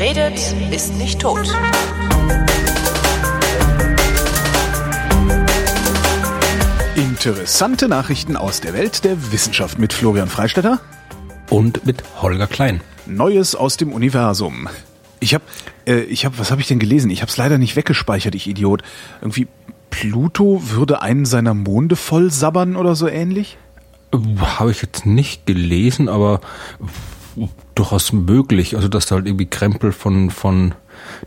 Wer redet, ist nicht tot. Interessante Nachrichten aus der Welt der Wissenschaft mit Florian Freistetter und mit Holger Klein. Neues aus dem Universum. Ich habe, äh, ich habe, was habe ich denn gelesen? Ich habe es leider nicht weggespeichert, ich Idiot. Irgendwie Pluto würde einen seiner Monde voll sabbern oder so ähnlich? Habe ich jetzt nicht gelesen, aber durchaus möglich. Also dass da halt irgendwie Krempel von von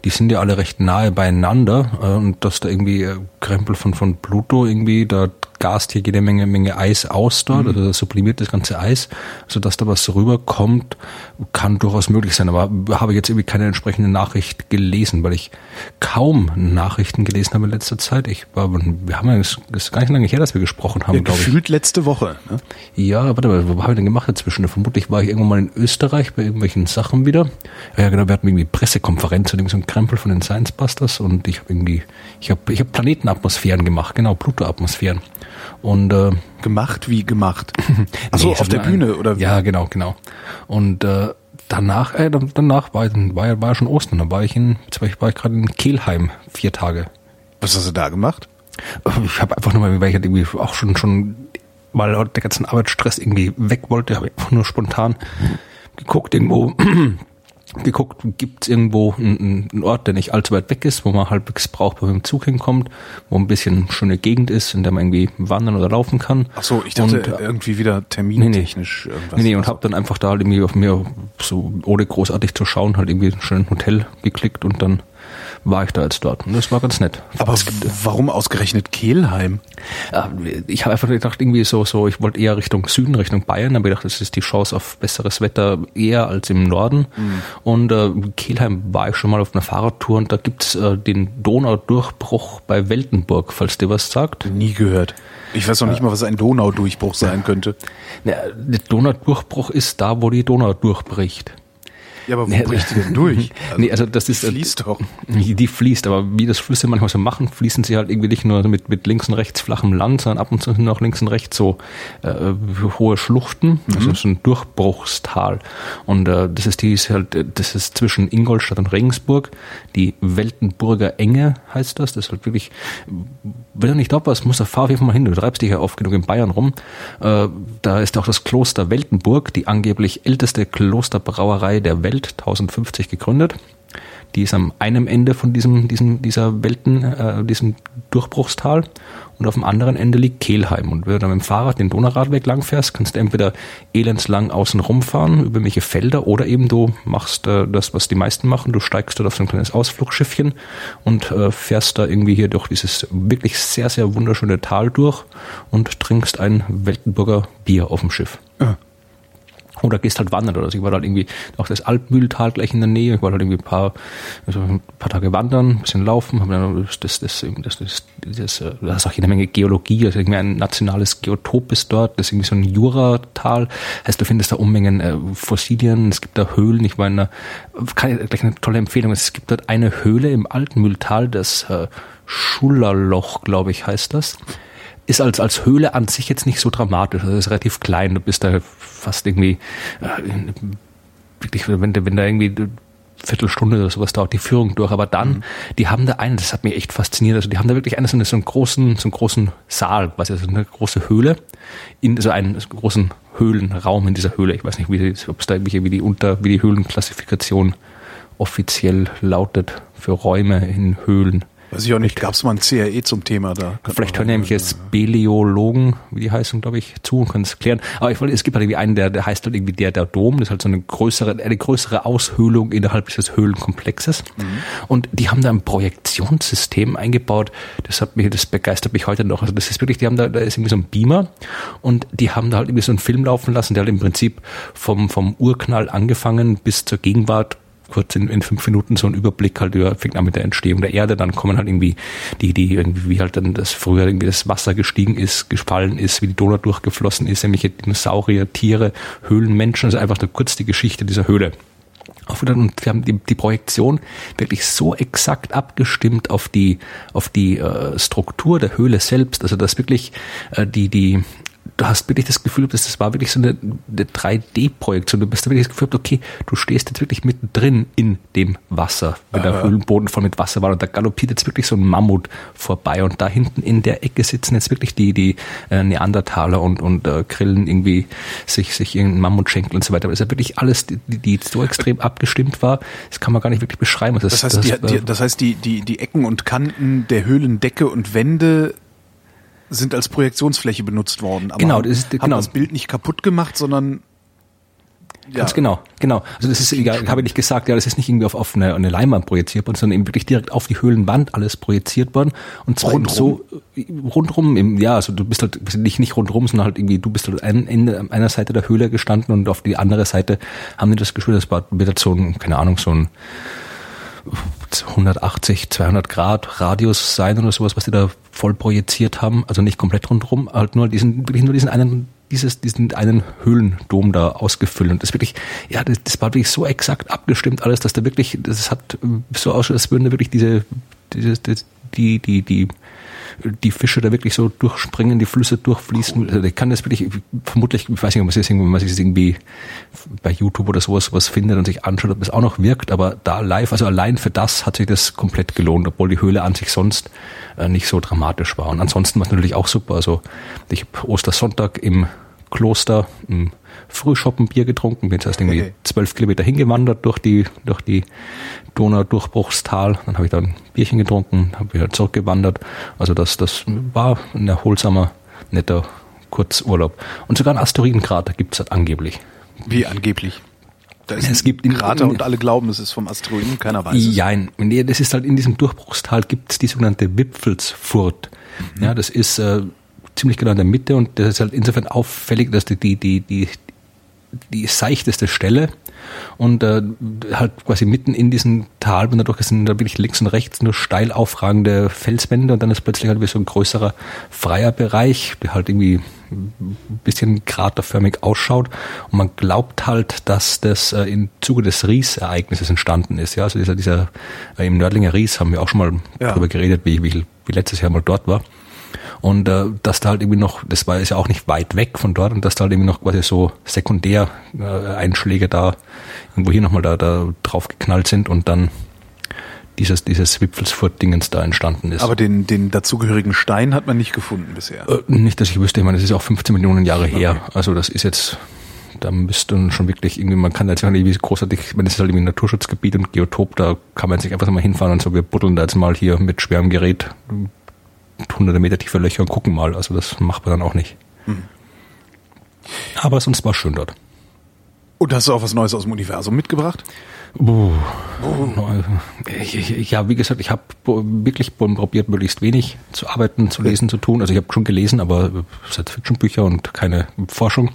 die sind ja alle recht nahe beieinander äh, und dass da irgendwie äh, Krempel von von Pluto irgendwie da gast hier jede Menge, Menge Eis aus dort, mhm. also das sublimiert das ganze Eis, sodass da was rüberkommt, kann durchaus möglich sein. Aber habe jetzt irgendwie keine entsprechende Nachricht gelesen, weil ich kaum Nachrichten gelesen habe in letzter Zeit. Ich war, wir haben ja, es ist gar nicht lange her, dass wir gesprochen haben, ja, glaube ich. Gefühlt letzte Woche. Ne? Ja, warte mal, was habe ich denn gemacht dazwischen? Vermutlich war ich irgendwann mal in Österreich bei irgendwelchen Sachen wieder. Ja, genau, wir hatten irgendwie Pressekonferenz und irgendwie so ein Krempel von den Science Busters und ich habe irgendwie, ich habe ich hab Planetenatmosphären gemacht, genau, Pluto-Atmosphären. Und äh, gemacht wie gemacht. Achso, nee, auf der Bühne oder? Ja, genau, genau. Und äh, danach, äh, danach war, war, war ja schon Ostern. Da war ich in, war ich, gerade in Kehlheim vier Tage. Was hast du da gemacht? Ich habe einfach nur mal, weil ich halt irgendwie auch schon schon, weil der ganzen Arbeitsstress irgendwie weg wollte, habe ich einfach nur spontan geguckt irgendwo geguckt, gibt es irgendwo einen, einen, Ort, der nicht allzu weit weg ist, wo man halbwegs man mit dem Zug hinkommt, wo ein bisschen schöne Gegend ist, in der man irgendwie wandern oder laufen kann. Ach so, ich dachte und, äh, irgendwie wieder termintechnisch nee, nee, irgendwas. Nee, nee, und habe dann einfach da halt irgendwie auf mir so ohne großartig zu schauen halt irgendwie ein schönes Hotel geklickt und dann war ich da jetzt dort. Und das war ganz nett. Aber warum ausgerechnet Kehlheim? Ich habe einfach gedacht, irgendwie so, so, ich wollte eher Richtung Süden, Richtung Bayern, aber ich dachte, das ist die Chance auf besseres Wetter eher als im Norden. Mhm. Und äh, Kehlheim war ich schon mal auf einer Fahrradtour und da gibt's äh, den Donaudurchbruch bei Weltenburg, falls dir was sagt. Nie gehört. Ich weiß noch nicht mal, was ein Donaudurchbruch sein könnte. der Donaudurchbruch ist da, wo die Donau durchbricht. Ja, aber wo nee, bricht die denn durch? Also, nee, also das ist. Die fließt doch. Die fließt, aber wie das Flüsse manchmal so machen, fließen sie halt irgendwie nicht nur mit, mit links und rechts flachem Land, sondern ab und zu sind auch links und rechts so äh, hohe Schluchten, mhm. also so ein Durchbruchstal. Und äh, das ist die ist halt, das ist zwischen Ingolstadt und Regensburg, die Weltenburger Enge heißt das. Das ist halt wirklich, wenn du nicht da warst, musst du fahr auf jeden Fall mal hin. Du treibst dich ja oft genug in Bayern rum. Äh, da ist auch das Kloster Weltenburg, die angeblich älteste Klosterbrauerei der Welt Welt 1050 gegründet. Die ist am einem Ende von diesem, diesem, dieser Welten, äh, diesem Durchbruchstal und auf dem anderen Ende liegt Kehlheim. Und wenn du dann mit dem Fahrrad den Donauradweg langfährst, kannst du entweder elendslang außen rumfahren über welche Felder oder eben du machst äh, das, was die meisten machen, du steigst dort auf so ein kleines Ausflugschiffchen und äh, fährst da irgendwie hier durch dieses wirklich sehr, sehr wunderschöne Tal durch und trinkst ein Weltenburger Bier auf dem Schiff. Ja. Oder gehst halt wandern oder so. Ich war halt irgendwie auch das Alpmühltal gleich in der Nähe. Ich war halt irgendwie ein paar, also ein paar Tage wandern, ein bisschen laufen. Hab dann das, das, das, das, das, äh, das ist auch jede Menge Geologie. Also irgendwie ein nationales Geotop ist dort. Das ist irgendwie so ein Juratal. Heißt, du findest da Unmengen äh, Fossilien. Es gibt da Höhlen. Ich meine, kann ich, gleich eine tolle Empfehlung. Es gibt dort eine Höhle im Altmühltal, das äh, Schullerloch, glaube ich, heißt das ist als, als Höhle an sich jetzt nicht so dramatisch. Also ist relativ klein. Du bist da fast irgendwie, äh, wirklich, wenn, wenn da irgendwie Viertelstunde oder sowas dauert die Führung durch. Aber dann, mhm. die haben da einen, das hat mich echt fasziniert. Also die haben da wirklich einen, so einen großen, so einen großen Saal, quasi also eine große Höhle, in so einen großen Höhlenraum in dieser Höhle. Ich weiß nicht, wie, ob es da irgendwie wie die Unter, wie die Höhlenklassifikation offiziell lautet für Räume in Höhlen. Weiß ich auch nicht, gab es mal ein CRE zum Thema da? Vielleicht hören nämlich jetzt Beleologen, wie die heißen, glaube ich, zu und können es klären. Aber ich wollte, es gibt halt irgendwie einen, der, der heißt halt irgendwie der, der Dom, das ist halt so eine größere, eine größere Aushöhlung innerhalb dieses Höhlenkomplexes. Mhm. Und die haben da ein Projektionssystem eingebaut, das hat mich, das begeistert mich heute noch. Also das ist wirklich, die haben da, da ist irgendwie so ein Beamer und die haben da halt irgendwie so einen Film laufen lassen, der halt im Prinzip vom, vom Urknall angefangen bis zur Gegenwart kurz in, in fünf Minuten so einen Überblick halt über, fängt an mit der Entstehung der Erde, dann kommen halt irgendwie die, die irgendwie, wie halt dann das früher irgendwie das Wasser gestiegen ist, gefallen ist, wie die Donau durchgeflossen ist, nämlich Dinosaurier, Tiere, Höhlenmenschen, also einfach nur kurz die Geschichte dieser Höhle. Und wir haben die, die Projektion wirklich so exakt abgestimmt auf die, auf die äh, Struktur der Höhle selbst, also dass wirklich äh, die, die, du hast wirklich das Gefühl, dass das war wirklich so eine, eine 3D-Projektion. Du bist da wirklich das Gefühl, okay, du stehst jetzt wirklich mittendrin in dem Wasser, wenn Aha. der Höhlenboden voll mit Wasser war und da galoppiert jetzt wirklich so ein Mammut vorbei und da hinten in der Ecke sitzen jetzt wirklich die, die äh, Neandertaler und, und äh, grillen irgendwie sich, sich irgendeinen Mammutschenkel und so weiter. Aber es ist ja wirklich alles, die, die so extrem abgestimmt war, das kann man gar nicht wirklich beschreiben. Das, das heißt, das, die, die, das heißt die, die, die Ecken und Kanten der Höhlendecke und Wände sind als Projektionsfläche benutzt worden. Aber genau, das ist, haben genau. das Bild nicht kaputt gemacht, sondern ja. Ganz genau, genau. Also das ist, egal, habe ich nicht gesagt, ja, das ist nicht irgendwie auf, auf eine, eine Leinwand projiziert worden, sondern eben wirklich direkt auf die Höhlenwand alles projiziert worden. Und zwar rundrum. so rundrum, im, ja, also du bist halt nicht, nicht rundrum, sondern halt irgendwie, du bist halt ein, Ende einer Seite der Höhle gestanden und auf die andere Seite haben die das gespielt, das war wieder so ein, keine Ahnung, so ein 180, 200 Grad Radius sein oder sowas, was die da voll projiziert haben. Also nicht komplett rundherum, halt nur diesen, wirklich nur diesen einen, dieses, diesen einen Höhlendom da ausgefüllt. Und das wirklich, ja, das, das war wirklich so exakt abgestimmt alles, dass da wirklich, das hat so ausschaut, als würden da wirklich diese, diese, die, die, die, die Fische da wirklich so durchspringen, die Flüsse durchfließen. Cool. Also ich kann das wirklich, vermutlich, ich weiß nicht, ob man es wenn man sich das irgendwie bei YouTube oder sowas was findet und sich anschaut, ob das auch noch wirkt, aber da live, also allein für das hat sich das komplett gelohnt, obwohl die Höhle an sich sonst äh, nicht so dramatisch war. Und ansonsten war es natürlich auch super. Also ich habe Ostersonntag im Kloster im Frühschoppen Bier getrunken, bin zuerst irgendwie zwölf Kilometer hingewandert durch die, durch die Donau-Durchbruchstal. Dann habe ich dann ein Bierchen getrunken, habe wieder zurückgewandert. Also das, das war ein erholsamer, netter Kurzurlaub. Und sogar einen Asteroidenkrater gibt es halt angeblich. Wie angeblich? Da ist es gibt Krater und alle glauben, es ist vom Asteroiden, keiner weiß es. Nein, nee, das ist halt in diesem Durchbruchstal gibt es die sogenannte Wipfelsfurt. Mhm. Ja, das ist äh, ziemlich genau in der Mitte und das ist halt insofern auffällig, dass die, die, die, die, die seichteste Stelle und äh, halt quasi mitten in diesem Tal, und dadurch sind da wirklich links und rechts nur steil aufragende Felswände und dann ist plötzlich halt wie so ein größerer freier Bereich, der halt irgendwie ein bisschen kraterförmig ausschaut und man glaubt halt, dass das äh, im Zuge des Ries-Ereignisses entstanden ist. Ja, also dieser, dieser äh, im Nördlinger Ries haben wir auch schon mal ja. darüber geredet, wie, wie, wie letztes Jahr mal dort war. Und äh, dass da halt irgendwie noch, das war ist ja auch nicht weit weg von dort und dass da halt irgendwie noch quasi so sekundär äh, da irgendwo hier nochmal da, da drauf geknallt sind und dann dieses, dieses Wipfelsfurt-Dingens da entstanden ist. Aber den, den dazugehörigen Stein hat man nicht gefunden bisher. Äh, nicht, dass ich wüsste, ich meine, das ist auch 15 Millionen Jahre okay. her. Also das ist jetzt, da müsste man schon wirklich irgendwie, man kann jetzt irgendwie großartig, wenn es ist halt irgendwie ein Naturschutzgebiet und Geotop, da kann man sich einfach mal hinfahren und so, wir buddeln da jetzt mal hier mit schwerem Gerät hunderte Meter tiefe Löcher und gucken mal. Also das macht man dann auch nicht. Hm. Aber sonst war schön dort. Und hast du auch was Neues aus dem Universum mitgebracht? Uh, ja, wie gesagt, ich habe wirklich probiert, möglichst wenig zu arbeiten, zu lesen, zu tun. Also ich habe schon gelesen, aber Science-Fiction-Bücher und keine Forschung.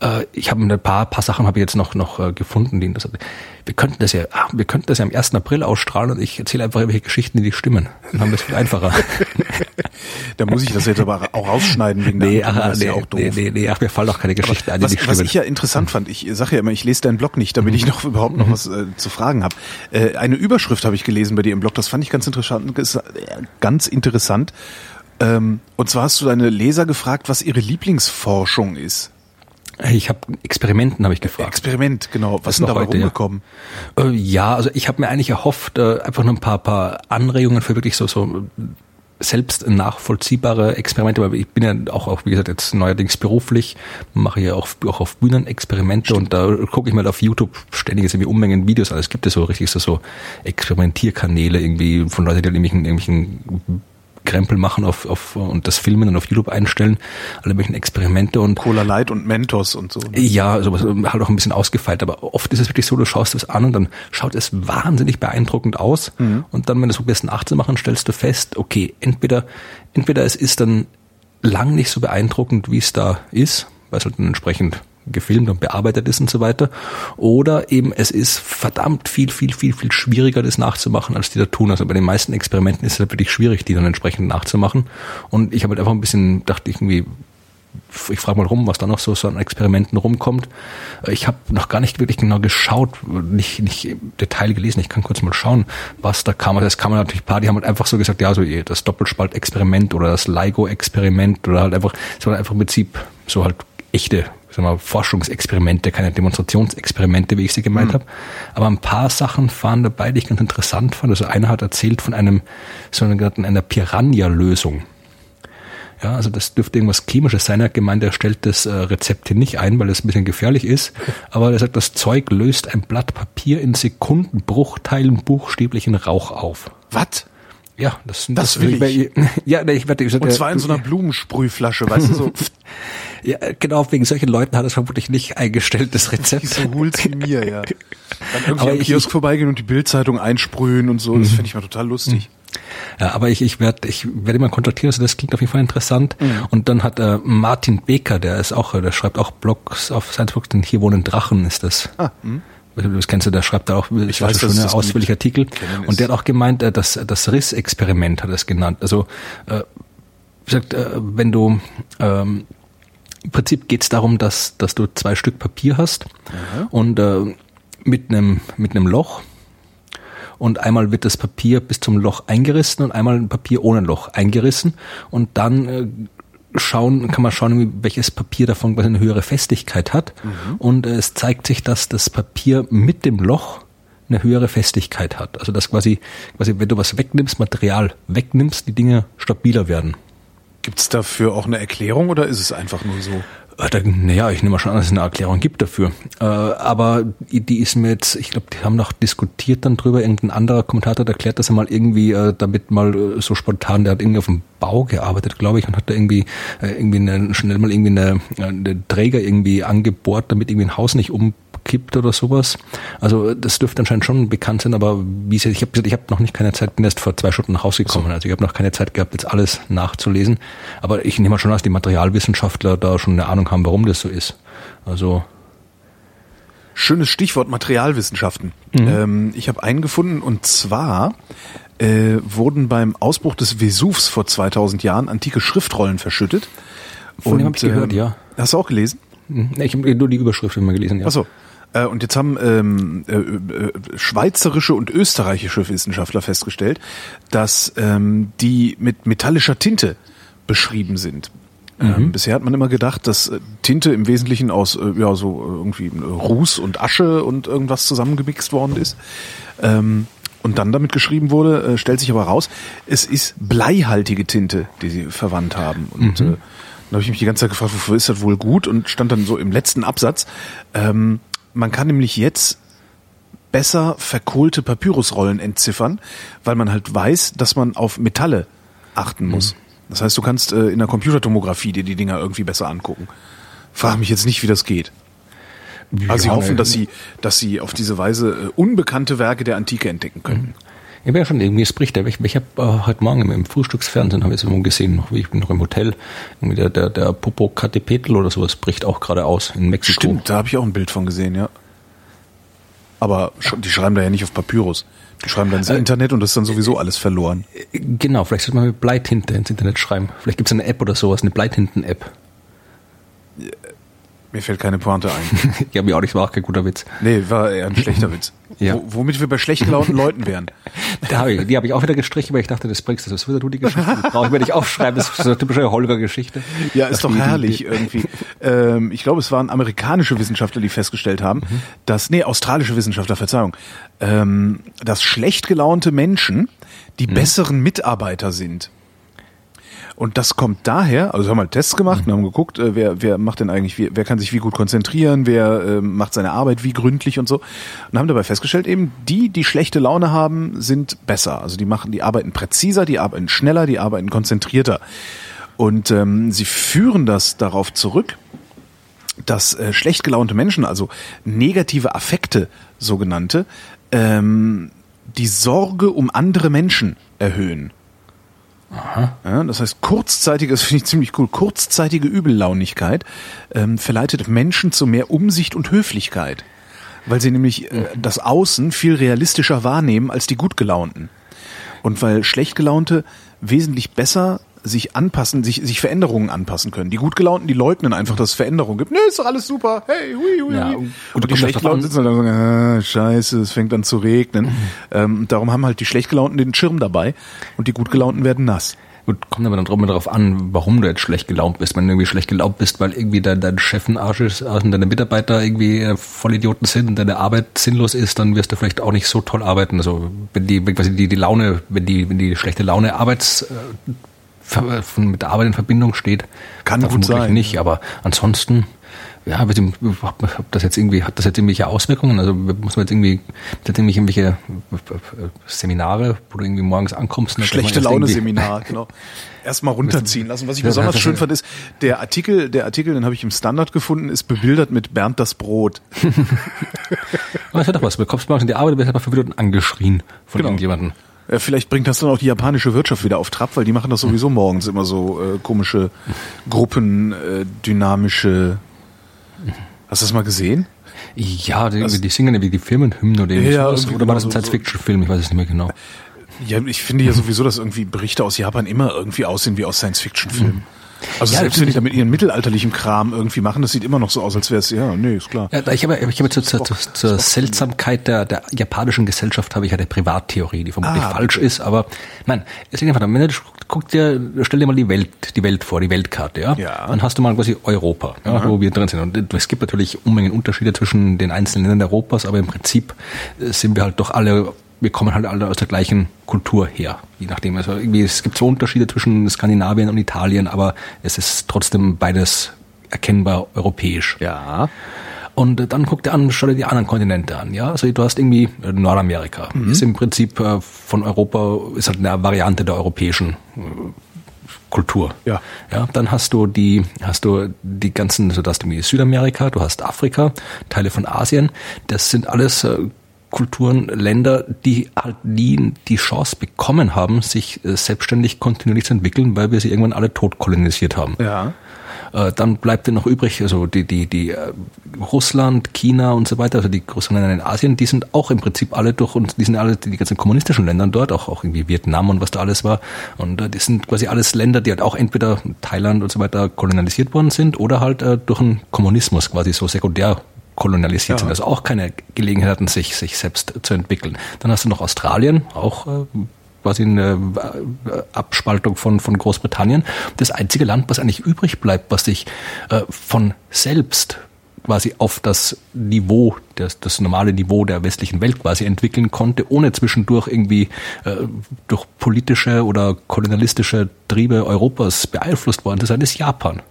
Äh, ich habe ein paar, paar Sachen habe ich jetzt noch, noch äh, gefunden, die das, wir könnten das ja, ah, wir könnten das ja am 1. April ausstrahlen und ich erzähle einfach irgendwelche Geschichten, die nicht stimmen. Dann haben wir es viel einfacher. da muss ich das jetzt aber auch rausschneiden wegen nee, der ach, nee, auch doof. Nee, nee, nee, ach, mir fallen auch keine Geschichten ein, die was, nicht stimmen. Was ich ja interessant fand, ich sage ja immer, ich lese deinen Blog nicht, damit ich noch überhaupt noch was äh, zu fragen habe. Äh, eine Überschrift habe ich gelesen bei dir im Blog, das fand ich ganz interessant, ganz interessant. Ähm, und zwar hast du deine Leser gefragt, was ihre Lieblingsforschung ist. Ich habe Experimenten habe ich gefragt. Experiment, genau. Was ist dabei heute, rumgekommen? Ja. Äh, ja, also ich habe mir eigentlich erhofft, äh, einfach nur ein paar, paar Anregungen für wirklich so, so selbst nachvollziehbare Experimente, weil ich bin ja auch, auch wie gesagt, jetzt neuerdings beruflich, mache ja auch, auch auf Bühnen Experimente Stimmt. und da gucke ich mal auf YouTube ständig jetzt irgendwie Unmengen Videos an. Es gibt ja so richtig so, so Experimentierkanäle irgendwie von Leuten, die irgendwelchen, irgendwelchen Krempel machen auf, auf, und das Filmen und auf YouTube einstellen, alle möglichen Experimente und Cola Light und Mentos und so. Ne? Ja, sowas halt auch ein bisschen ausgefeilt, aber oft ist es wirklich so, du schaust es an und dann schaut es wahnsinnig beeindruckend aus mhm. und dann, wenn du es probierst nachzumachen, stellst du fest, okay, entweder, entweder es ist dann lang nicht so beeindruckend, wie es da ist, weil es halt dann entsprechend gefilmt und bearbeitet ist und so weiter. Oder eben es ist verdammt viel, viel, viel, viel schwieriger, das nachzumachen, als die da tun. Also bei den meisten Experimenten ist es halt wirklich schwierig, die dann entsprechend nachzumachen. Und ich habe halt einfach ein bisschen, dachte ich irgendwie, ich frage mal rum, was da noch so, so an Experimenten rumkommt. Äh, ich habe noch gar nicht wirklich genau geschaut, nicht, nicht im Detail gelesen. Ich kann kurz mal schauen, was da kam. Also es kam natürlich paar, die haben halt einfach so gesagt, ja, so das Doppelspalt-Experiment oder das LIGO-Experiment oder halt einfach, es war einfach im Prinzip so halt echte sagen wir, Forschungsexperimente, keine Demonstrationsexperimente, wie ich sie gemeint mhm. habe. Aber ein paar Sachen waren dabei, die ich ganz interessant fand. Also einer hat erzählt von einem sogenannten einer Piranha-Lösung. Ja, also das dürfte irgendwas Chemisches sein. Er hat gemeint, er stellt das äh, Rezept hier nicht ein, weil es ein bisschen gefährlich ist. Aber er sagt, das Zeug löst ein Blatt Papier in Sekundenbruchteilen buchstäblich in Rauch auf. Was? Ja, das, das, das will ich. Ja, ich werde, ich Und zwar in so einer Blumensprühflasche, weißt du so. ja, genau, wegen solchen Leuten hat es vermutlich nicht eingestellt, das Rezept. So hol's mir, ja. Dann irgendwie aber am Kiosk ich, vorbeigehen und die Bildzeitung einsprühen und so, das mhm. finde ich mal total lustig. Ja, aber ich, ich werde ich werde mal kontaktieren, also das klingt auf jeden Fall interessant. Mhm. Und dann hat äh, Martin Becker, der ist auch, der schreibt auch Blogs auf Science Fiction, hier wohnen Drachen ist das. Ah, mh das kennst du, der schreibt da auch, ich, weiß, schon ausführliche Artikel. Und der hat auch gemeint, äh, dass das Riss-Experiment hat er es genannt. Also äh, wie gesagt, äh, wenn du ähm, im Prinzip geht es darum, dass, dass du zwei Stück Papier hast Aha. und äh, mit einem mit einem Loch und einmal wird das Papier bis zum Loch eingerissen und einmal ein Papier ohne Loch eingerissen und dann äh, schauen, kann man schauen, welches Papier davon quasi eine höhere Festigkeit hat. Mhm. Und es zeigt sich, dass das Papier mit dem Loch eine höhere Festigkeit hat. Also dass quasi, quasi, wenn du was wegnimmst, Material wegnimmst, die Dinge stabiler werden. Gibt es dafür auch eine Erklärung oder ist es einfach nur so? Äh, naja, ich nehme mal schon an, dass es eine Erklärung gibt dafür. Äh, aber die ist mir jetzt, ich glaube, die haben noch diskutiert dann drüber. Irgendein anderer Kommentator hat erklärt, dass er mal irgendwie äh, damit mal so spontan, der hat irgendwie auf dem Bau gearbeitet, glaube ich, und hat da irgendwie irgendwie eine, schnell mal irgendwie eine, eine Träger irgendwie angebohrt, damit irgendwie ein Haus nicht um kippt oder sowas. Also das dürfte anscheinend schon bekannt sein, aber wie gesagt, ich habe ich hab noch nicht keine Zeit, bin erst vor zwei Stunden nach Hause gekommen. Also ich habe noch keine Zeit gehabt, jetzt alles nachzulesen. Aber ich nehme mal schon, dass die Materialwissenschaftler da schon eine Ahnung haben, warum das so ist. Also Schönes Stichwort Materialwissenschaften. Mhm. Ähm, ich habe einen gefunden und zwar äh, wurden beim Ausbruch des Vesuvs vor 2000 Jahren antike Schriftrollen verschüttet. Von dem habe ich gehört, äh, ja. Hast du auch gelesen? Mhm. Ich habe nur die Überschrift immer gelesen, ja. Achso. Äh, und jetzt haben ähm, äh, äh, schweizerische und österreichische Wissenschaftler festgestellt, dass ähm, die mit metallischer Tinte beschrieben sind. Ähm, mhm. Ähm, bisher hat man immer gedacht, dass äh, Tinte im Wesentlichen aus äh, ja so irgendwie Ruß und Asche und irgendwas zusammengemixt worden ist. Ähm, und dann damit geschrieben wurde, äh, stellt sich aber raus, es ist bleihaltige Tinte, die sie verwandt haben. Und mhm. äh, da habe ich mich die ganze Zeit gefragt, wofür ist das wohl gut? Und stand dann so im letzten Absatz, ähm, man kann nämlich jetzt besser verkohlte Papyrusrollen entziffern, weil man halt weiß, dass man auf Metalle achten muss. Mhm. Das heißt, du kannst äh, in der Computertomographie dir die Dinger irgendwie besser angucken. Frage mich jetzt nicht, wie das geht. Ja, also sie hoffen, dass sie, dass sie auf diese Weise äh, unbekannte Werke der Antike entdecken können. Mhm. Ich bin ja schon irgendwie, es bricht Ich, ich habe äh, heute Morgen im Frühstücksfernsehen habe ich es irgendwo gesehen, wie ich bin noch im Hotel, irgendwie der, der, der Popocatépetl oder sowas bricht auch gerade aus in Mexiko. Stimmt, da habe ich auch ein Bild von gesehen, ja. Aber die schreiben da ja nicht auf Papyrus. Die schreiben dann ins äh, Internet und das ist dann sowieso alles verloren. Genau, vielleicht sollte man mit Bleitinte ins Internet schreiben. Vielleicht gibt es eine App oder sowas, eine Bleitinten-App. Mir fällt keine Pointe ein. ja, mir auch nicht, war auch kein guter Witz. Nee, war eher ein schlechter Witz. Ja. Wo, womit wir bei schlecht gelaunten Leuten wären. Da hab ich, die habe ich auch wieder gestrichen, weil ich dachte, das bringst du, das wieder du die Geschichte. Die brauche ich mir nicht aufschreiben, das ist so eine typische Holger-Geschichte. Ja, ist doch herrlich irgendwie. Ähm, ich glaube, es waren amerikanische Wissenschaftler, die festgestellt haben, mhm. dass, nee, australische Wissenschaftler, Verzeihung, ähm, dass schlecht gelaunte Menschen die mhm. besseren Mitarbeiter sind. Und das kommt daher, also haben halt Tests gemacht mhm. und haben geguckt, äh, wer, wer macht denn eigentlich, wie, wer kann sich wie gut konzentrieren, wer äh, macht seine Arbeit wie gründlich und so. Und haben dabei festgestellt, eben die, die schlechte Laune haben, sind besser. Also die machen, die arbeiten präziser, die arbeiten schneller, die arbeiten konzentrierter. Und ähm, sie führen das darauf zurück, dass äh, schlecht gelaunte Menschen, also negative Affekte, sogenannte, ähm, die Sorge um andere Menschen erhöhen. Aha. Ja, das heißt, kurzzeitige, das finde ich ziemlich cool, kurzzeitige Übellaunigkeit ähm, verleitet Menschen zu mehr Umsicht und Höflichkeit. Weil sie nämlich äh, das Außen viel realistischer wahrnehmen als die gut gelaunten. Und weil schlecht gelaunte wesentlich besser sich anpassen, sich, sich Veränderungen anpassen können. Die gut gelaunten, die leugnen einfach, dass es Veränderungen gibt. Nee, ist doch alles super. Hey, hui, hui, Ja, und Und, die schlecht gelaunten sitzen dann und sagen, ah, scheiße, es fängt an zu regnen. Mhm. Ähm, darum haben halt die schlecht gelaunten den Schirm dabei und die gut gelaunten werden nass. Gut, kommt aber dann immer darauf an, warum du jetzt schlecht gelaunt bist. Wenn du irgendwie schlecht gelaunt bist, weil irgendwie dein, dein Chef ein Arsch ist und deine Mitarbeiter irgendwie äh, Vollidioten sind und deine Arbeit sinnlos ist, dann wirst du vielleicht auch nicht so toll arbeiten. Also wenn die, quasi die, die Laune, wenn die, wenn die schlechte Laune Arbeits, äh, mit der Arbeit in Verbindung steht, Kann gut sein, nicht. Aber ansonsten, ja, mit dem, ob das jetzt irgendwie, hat das jetzt irgendwelche Auswirkungen? Also muss man jetzt irgendwie, hat das irgendwie irgendwelche äh, Seminare, wo du irgendwie morgens ankommst? und Schlechte kann man erst Laune irgendwie- Seminar, genau. Erstmal runterziehen lassen. Was ich besonders schön fand, ist, der Artikel, der Artikel, den habe ich im Standard gefunden, ist bebildert mit Bernd das Brot. Das hat doch was. Du kommst morgens in die Arbeit, du wirst einfach fünf Minuten angeschrien von Genau. irgendjemandem. Ja, vielleicht bringt das dann auch die japanische Wirtschaft wieder auf Trab, weil die machen das sowieso morgens immer so äh, komische Gruppen, äh, dynamische. Hast du das mal gesehen? Ja, die, die singen irgendwie die Firmenhymne oder Ja, irgendwie Oder war das genau ein so- Science-Fiction-Film? Ich weiß es nicht mehr genau. Ja, ich finde ja sowieso, dass irgendwie Berichte aus Japan immer irgendwie aussehen wie aus Science-Fiction-Filmen. Also Ja, selbst wenn die da mit ihren mittelalterlichen Kram irgendwie machen, das sieht immer noch so aus, als wäre es, ja, nee, ist klar. Ja, ich habe, ich habe zur, zur, zur, Seltsamkeit der, der japanischen Gesellschaft habe ich eine Privattheorie, die vermutlich Ah, falsch ist, aber nein, es ist einfach, wenn du guck dir, stell dir mal die Welt, die Welt vor, die Weltkarte, ja? Ja. Dann hast du mal quasi Europa, ja, wo wir drin sind. Und es gibt natürlich Unmengen Unterschiede zwischen den einzelnen Ländern Europas, aber im Prinzip äh, sind wir halt doch alle wir kommen halt alle aus der gleichen Kultur her, je nachdem. Also irgendwie, es gibt so Unterschiede zwischen Skandinavien und Italien, aber es ist trotzdem beides erkennbar europäisch. Ja. Und äh, dann guck dir an, schau dir die anderen Kontinente an. Ja, also du hast irgendwie äh, Nordamerika. Ist im Prinzip äh, von Europa, ist halt eine Variante der europäischen Kultur. Ja. Ja, dann hast du die, hast du die ganzen, also du hast irgendwie Südamerika, du hast Afrika, Teile von Asien. Das sind alles Kulturen, Länder, die halt nie die Chance bekommen haben, sich äh, selbstständig kontinuierlich zu entwickeln, weil wir sie irgendwann alle tot kolonisiert haben. Ja. Äh, dann bleibt dir noch übrig, also die, die, die äh, Russland, China und so weiter, also die größeren Länder in Asien, die sind auch im Prinzip alle durch und die sind alle die ganzen kommunistischen Länder dort, auch, auch irgendwie Vietnam und was da alles war. Und die sind quasi alles Länder, die halt auch entweder Thailand und so weiter kolonialisiert worden sind oder halt durch den Kommunismus quasi so sekundär kolonialisiert Ja. sind, also auch keine Gelegenheit hatten, sich, sich selbst zu entwickeln. Dann hast du noch Australien, auch äh, quasi eine äh, Abspaltung von, von Großbritannien. Das einzige Land, was eigentlich übrig bleibt, was sich äh, von selbst quasi auf das Niveau, das, das normale Niveau der westlichen Welt quasi entwickeln konnte, ohne zwischendurch irgendwie äh, durch politische oder kolonialistische Triebe Europas beeinflusst worden zu sein, ist Japan.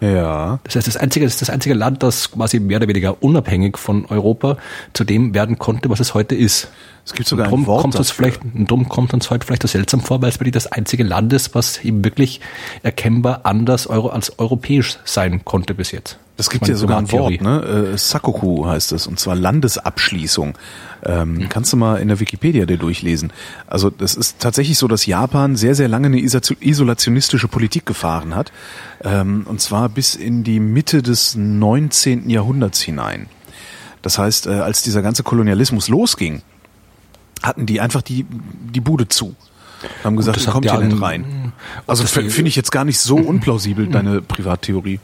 Ja. Das heißt, das einzige, das ist das einzige Land, das quasi mehr oder weniger unabhängig von Europa zu dem werden konnte, was es heute ist. Es gibt sogar Und drum ein Wort kommt uns vielleicht, und drum kommt uns heute vielleicht so seltsam vor, weil es wirklich das einzige Land ist, was eben wirklich erkennbar anders Euro, als europäisch sein konnte bis jetzt. Das gibt ja sogar ein Wort, ne? Äh, Sakoku heißt es, und zwar Landesabschließung. Ähm, Kannst du mal in der Wikipedia dir durchlesen. Also das ist tatsächlich so, dass Japan sehr, sehr lange eine isolationistische Politik gefahren hat. Ähm, und zwar bis in die Mitte des 19. Jahrhunderts hinein. Das heißt, äh, als dieser ganze Kolonialismus losging, hatten die einfach die, die Bude zu. Haben gesagt, kommt ja hier nicht ein- rein. Also finde ich jetzt gar nicht so unplausibel, deine Privattheorie.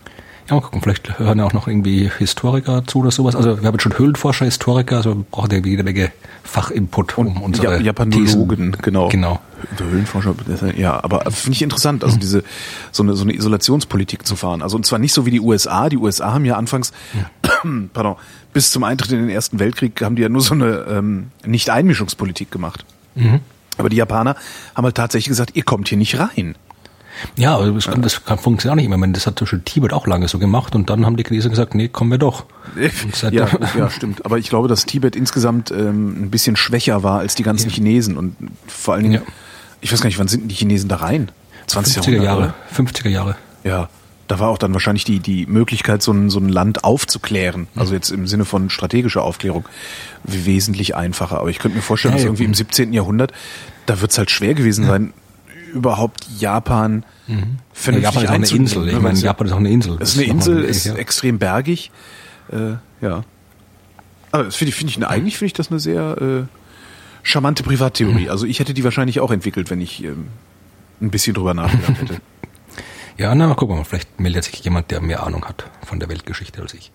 Ja, mal gucken, vielleicht hören ja auch noch irgendwie Historiker zu oder sowas. Also wir haben jetzt schon Höhlenforscher, Historiker, also wir brauchen ja jede Menge Fachinput, um unsere Ja, Japanologen, genau. Genau. Höhlenforscher, ja, aber finde ich interessant, also diese so eine so eine Isolationspolitik zu fahren. Also und zwar nicht so wie die USA. Die USA haben ja anfangs, pardon, bis zum Eintritt in den Ersten Weltkrieg haben die ja nur so eine ähm, Nicht-Einmischungspolitik gemacht. Aber die Japaner haben halt tatsächlich gesagt, ihr kommt hier nicht rein. Ja, aber das, kann, das kann, funktioniert auch nicht immer. Ich meine, das hat zum Beispiel Tibet auch lange so gemacht und dann haben die Chinesen gesagt, nee, kommen wir doch. Ja, ja, stimmt. Aber ich glaube, dass Tibet insgesamt ähm, ein bisschen schwächer war als die ganzen Chinesen und vor allen Dingen, Ja. ich weiß gar nicht, wann sind denn die Chinesen da rein? 20 50er Jahrhundert, Jahre. oder? 50er Jahre. Ja, da war auch dann wahrscheinlich die, die Möglichkeit, so ein, so ein Land aufzuklären, also jetzt im Sinne von strategischer Aufklärung, wesentlich einfacher. Aber ich könnte mir vorstellen, Ja, dass ja. irgendwie im 17. Jahrhundert, da wird es halt schwer gewesen sein, überhaupt Japan Ja, vernünftig Japan ist auch eine Insel. Ich meine, ja- Japan ist auch eine Insel. es ist eine Insel, ist ja. extrem bergig. Äh, ja. Aber das finde ich, finde ich, eigentlich finde ich das eine sehr äh, charmante Privattheorie. Also ich hätte die wahrscheinlich auch entwickelt, wenn ich ähm, ein bisschen drüber nachgedacht hätte. Ja, na, mal gucken mal, vielleicht meldet sich jemand, der mehr Ahnung hat von der Weltgeschichte als ich.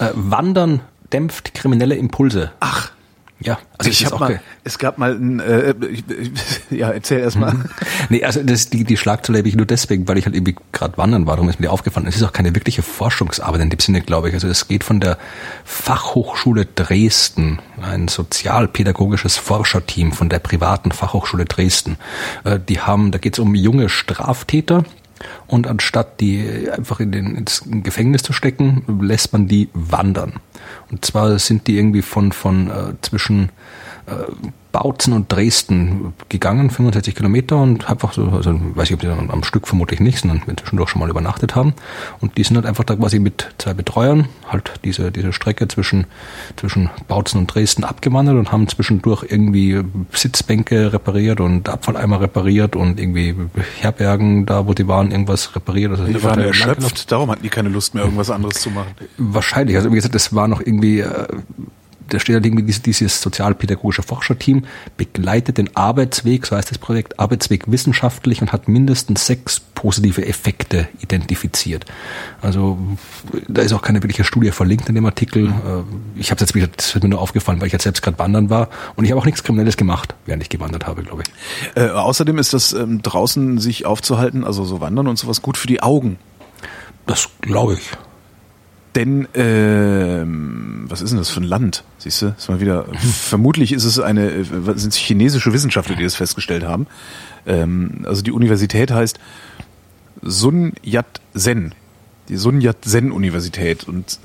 Äh, Wandern dämpft kriminelle Impulse. Ach, Ja, also ich habe mal, es gab mal ein, äh, ich, ja, erzähl erst mal. Nee, also das, die, die Schlagzeile habe ich nur deswegen, weil ich halt irgendwie gerade wandern war, darum ist mir aufgefallen. Es ist auch keine wirkliche Forschungsarbeit in dem Sinne, glaube ich. Also es geht von der Fachhochschule Dresden, ein sozialpädagogisches Forscherteam von der privaten Fachhochschule Dresden. Äh, Die haben, da geht es um junge Straftäter. Und anstatt die einfach in den, ins Gefängnis zu stecken, lässt man die wandern. Und zwar sind die irgendwie von, von äh, zwischen Bautzen und Dresden gegangen, 65 Kilometer und einfach so, also weiß ich, ob die dann am Stück vermutlich nicht, sondern wir zwischendurch schon mal übernachtet haben. Und die sind halt einfach da quasi mit zwei Betreuern halt diese, diese Strecke zwischen, zwischen Bautzen und Dresden abgewandert und haben zwischendurch irgendwie Sitzbänke repariert und Abfalleimer repariert und irgendwie Herbergen da, wo die waren, irgendwas repariert. Also Die waren erschöpft, darum hatten die keine Lust mehr, irgendwas anderes zu machen. Wahrscheinlich. Also wie gesagt, das war noch irgendwie, äh, da steht halt irgendwie dieses, dieses sozialpädagogische Forscherteam, begleitet den Arbeitsweg, so heißt das Projekt, Arbeitsweg wissenschaftlich und hat mindestens sechs positive Effekte identifiziert. Also da ist auch keine wirkliche Studie verlinkt in dem Artikel. Äh, Ich habe jetzt wieder, das wird mir nur aufgefallen, weil ich jetzt selbst gerade wandern war und ich habe auch nichts Kriminelles gemacht, während ich gewandert habe, glaube ich. Äh, außerdem ist das ähm, draußen sich aufzuhalten, also so wandern und sowas gut für die Augen. Das glaube ich. Denn ähm, was ist denn das für ein Land? Siehst du, ist mal wieder. vermutlich ist es eine, äh, sind es chinesische Wissenschaftler, die das festgestellt haben. Ähm, also die Universität heißt Sun Yat Sen, die Sun Yat Sen Universität und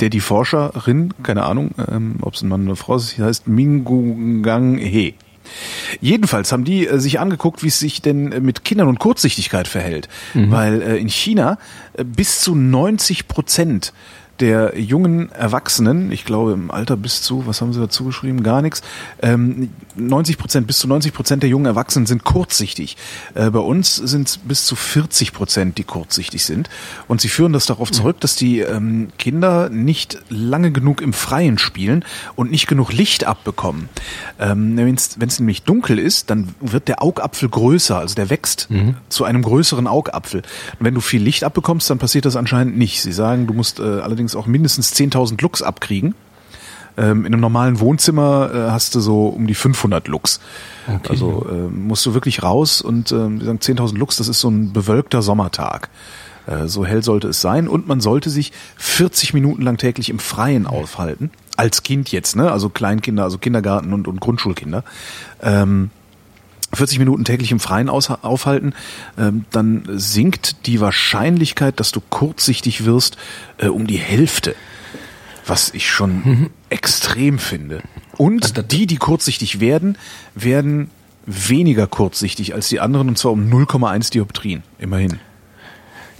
der die Forscherin, keine Ahnung, ähm, ob es ein Mann oder eine Frau ist, heißt Mingungang He. Jedenfalls haben die äh, sich angeguckt, wie es sich denn äh, mit Kindern und Kurzsichtigkeit verhält. Weil äh, in China äh, bis zu 90 Prozent der jungen Erwachsenen, ich glaube im Alter bis zu, was haben sie dazu geschrieben? Gar nichts. Ähm, 90 Prozent, bis zu 90 Prozent der jungen Erwachsenen sind kurzsichtig. Äh, bei uns sind es bis zu 40 Prozent, die kurzsichtig sind. Und sie führen das darauf zurück, dass die ähm, Kinder nicht lange genug im Freien spielen und nicht genug Licht abbekommen. Ähm, Wenn es nämlich dunkel ist, dann wird der Augapfel größer, also der wächst zu einem größeren Augapfel. Und wenn du viel Licht abbekommst, dann passiert das anscheinend nicht. Sie sagen, du musst äh, allerdings auch mindestens 10.000 Lux abkriegen. Ähm, in einem normalen Wohnzimmer äh, hast du so um die 500 Lux. Okay. Also äh, musst du wirklich raus und ähm, wir sagen 10.000 Lux, das ist so ein bewölkter Sommertag. Äh, so hell sollte es sein und man sollte sich 40 Minuten lang täglich im Freien aufhalten. Als Kind jetzt, ne? Also Kleinkinder, also Kindergarten und, und Grundschulkinder. Ähm, 40 Minuten täglich im Freien aufhalten, ähm, dann sinkt die Wahrscheinlichkeit, dass du kurzsichtig wirst, äh, um die Hälfte. Was ich schon extrem finde. Und die, die kurzsichtig werden, werden weniger kurzsichtig als die anderen, und zwar um 0,1 Dioptrien, immerhin.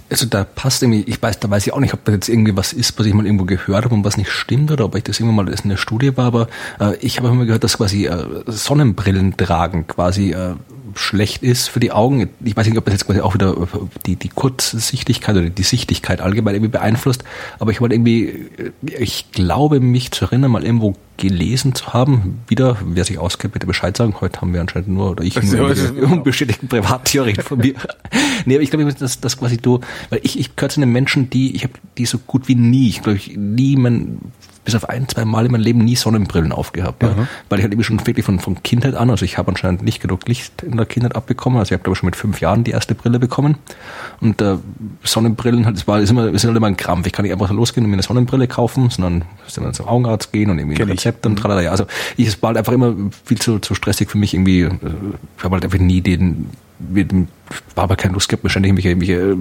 Also da passt irgendwie, ich weiß, da weiß ich auch nicht, ob das jetzt irgendwie was ist, was ich mal irgendwo gehört habe und was nicht stimmt oder ob ich das irgendwann mal in der Studie war, aber äh, ich habe immer gehört, dass quasi äh, Sonnenbrillen tragen quasi äh, schlecht ist für die Augen. Ich weiß nicht, ob das jetzt quasi auch wieder äh, die, die Kurzsichtigkeit oder die Sichtigkeit allgemein irgendwie beeinflusst, aber ich wollte irgendwie, äh, ich glaube mich zu erinnern, mal irgendwo gelesen zu haben, wieder, wer sich auskennt, bitte Bescheid sagen. Heute haben wir anscheinend nur, oder ich nur unbestätigten Privattheorien von mir. nee, aber ich glaube, dass, dass quasi du, weil ich, ich gehöre zu den Menschen, die, ich habe die so gut wie nie, ich glaube, ich nie mein, bis auf ein, zwei Mal in meinem Leben nie Sonnenbrillen aufgehabt. Ja. Weil ich halt eben schon wirklich von, von Kindheit an, also ich habe anscheinend nicht genug Licht in der Kindheit abbekommen, also ich habe glaube ich schon mit fünf Jahren die erste Brille bekommen. Und äh, Sonnenbrillen, halt, das war ist immer, ist halt immer ein Krampf. Ich kann nicht einfach so losgehen und mir eine Sonnenbrille kaufen, sondern muss dann zum Augenarzt gehen und irgendwie ein. Rezept und tralala. Ja, also ich, es war halt einfach immer viel zu, zu stressig für mich irgendwie. äh, Ich habe halt einfach nie den, war aber keine Lust gehabt, mir ständig irgendwelche, irgendwelche äh,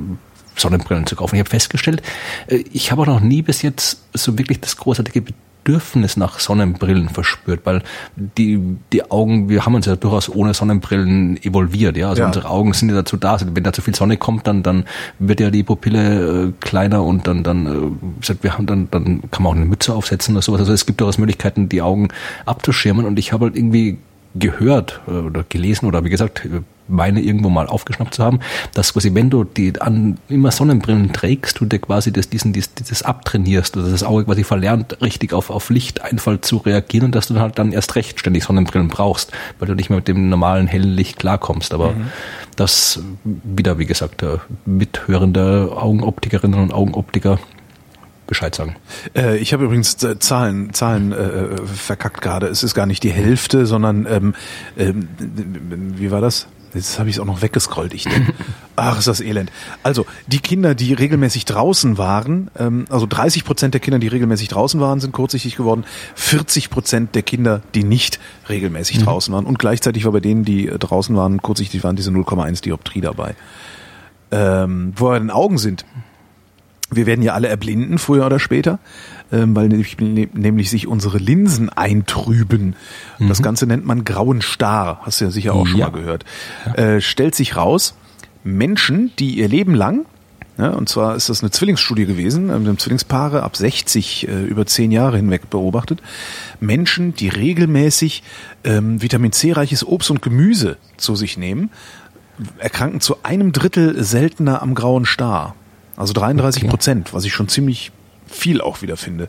Sonnenbrillen zu kaufen. Ich habe festgestellt, äh, ich habe auch noch nie bis jetzt so wirklich das großartige Bedürfnis nach Sonnenbrillen verspürt, weil die, die Augen, wir haben uns ja durchaus ohne Sonnenbrillen evolviert, ja. Also Ja. unsere Augen sind ja dazu da. Also wenn da zu viel Sonne kommt, dann, dann wird ja die Pupille äh, kleiner und dann, dann, äh, wir haben dann, dann kann man auch eine Mütze aufsetzen oder sowas. Also es gibt durchaus Möglichkeiten, die Augen abzuschirmen und ich habe halt irgendwie gehört äh, oder gelesen oder wie gesagt, äh, meine irgendwo mal aufgeschnappt zu haben, dass quasi, wenn du die an immer Sonnenbrillen trägst, du dir quasi das, diesen, dieses, dieses abtrainierst, also das Auge quasi verlernt, richtig auf, auf Lichteinfall zu reagieren und dass du halt dann erst recht ständig Sonnenbrillen brauchst, weil du nicht mehr mit dem normalen hellen Licht klarkommst. Aber mhm. das wieder, wie gesagt, mithörende Augenoptikerinnen und Augenoptiker Bescheid sagen. Äh, ich habe übrigens äh, Zahlen, Zahlen äh, verkackt gerade. Es ist gar nicht die Hälfte, sondern ähm, ähm, wie war das? Jetzt habe ich es auch noch weggescrollt. Ich denke, ach, ist das elend. Also die Kinder, die regelmäßig draußen waren, ähm, also 30 Prozent der Kinder, die regelmäßig draußen waren, sind kurzsichtig geworden. 40 Prozent der Kinder, die nicht regelmäßig mhm. draußen waren. Und gleichzeitig war bei denen, die äh, draußen waren, kurzsichtig waren, diese 0,1 Dioptrie dabei. Ähm, wo wir den Augen sind, wir werden ja alle erblinden, früher oder später, weil nämlich sich unsere Linsen eintrüben. Mhm. Das Ganze nennt man grauen Star, hast du ja sicher auch schon ja. mal gehört. Ja. Äh, stellt sich raus, Menschen, die ihr Leben lang, ja, und zwar ist das eine Zwillingsstudie gewesen, ähm, haben Zwillingspaare ab 60 äh, über 10 Jahre hinweg beobachtet, Menschen, die regelmäßig ähm, Vitamin C-reiches Obst und Gemüse zu sich nehmen, erkranken zu einem Drittel seltener am grauen Star. Also 33 Prozent, okay. was ich schon ziemlich viel auch wieder finde.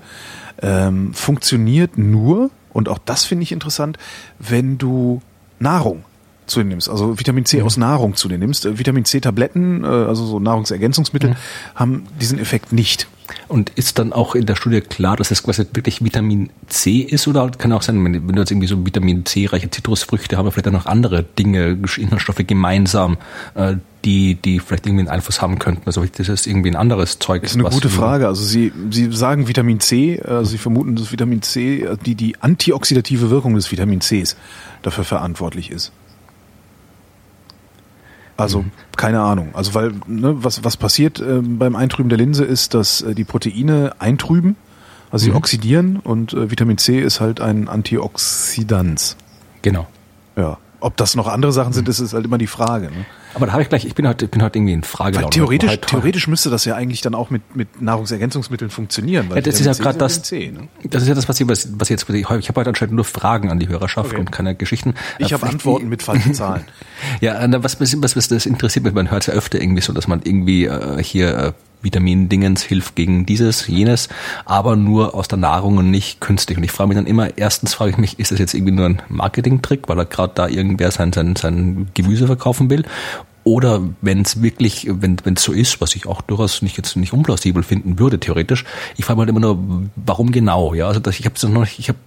Ähm, funktioniert nur, und auch das finde ich interessant, wenn du Nahrung zu dir nimmst, also Vitamin C mhm. aus Nahrung zu dir nimmst. Äh, Vitamin C-Tabletten, äh, also so Nahrungsergänzungsmittel, mhm. haben diesen Effekt nicht. Und ist dann auch in der Studie klar, dass es quasi wirklich Vitamin C ist oder kann auch sein, wenn, du jetzt irgendwie so Vitamin C-reiche Zitrusfrüchte haben, vielleicht auch noch andere Dinge, Inhaltsstoffe gemeinsam, äh, die, die vielleicht irgendwie einen Einfluss haben könnten. Also das ist irgendwie ein anderes Zeug. Das ist eine gute Frage. Also Sie, Sie sagen Vitamin C, also Sie vermuten, dass Vitamin C, äh, die, die antioxidative Wirkung des Vitamin Cs dafür verantwortlich ist. Also mhm. keine Ahnung. Also weil ne, was was passiert äh, beim Eintrüben der Linse ist, dass äh, die Proteine eintrüben, also sie mhm. oxidieren und äh, Vitamin C ist halt ein Antioxidans. Genau. Ja. Ob das noch andere Sachen sind, ist, ist halt immer die Frage. Ne? Aber da habe ich gleich, ich bin heute, bin heute irgendwie in Frage. Weil theoretisch, halt, theoretisch müsste das ja eigentlich dann auch mit, mit Nahrungsergänzungsmitteln funktionieren. Weil ja, das ist ja gerade das, C, ne? das ist ja das, was ich, was, was jetzt, ich habe heute anscheinend nur Fragen an die Hörerschaft okay. und keine Geschichten. Ich habe Antworten mit falschen Zahlen. ja, was, was, was, das interessiert mich, man hört es ja öfter irgendwie so, dass man irgendwie äh, hier äh, Vitamin-Dingens hilft gegen dieses, jenes, aber nur aus der Nahrung und nicht künstlich. Und ich frage mich dann immer, erstens frage ich mich, ist das jetzt irgendwie nur ein Marketing-Trick, weil er gerade da irgendwer sein, sein, sein Gemüse verkaufen will? Oder wenn es wirklich, wenn es so ist, was ich auch durchaus nicht jetzt nicht unplausibel finden würde, theoretisch, ich frage mich halt immer nur, warum genau? Ja, also dass ich habe noch ich habe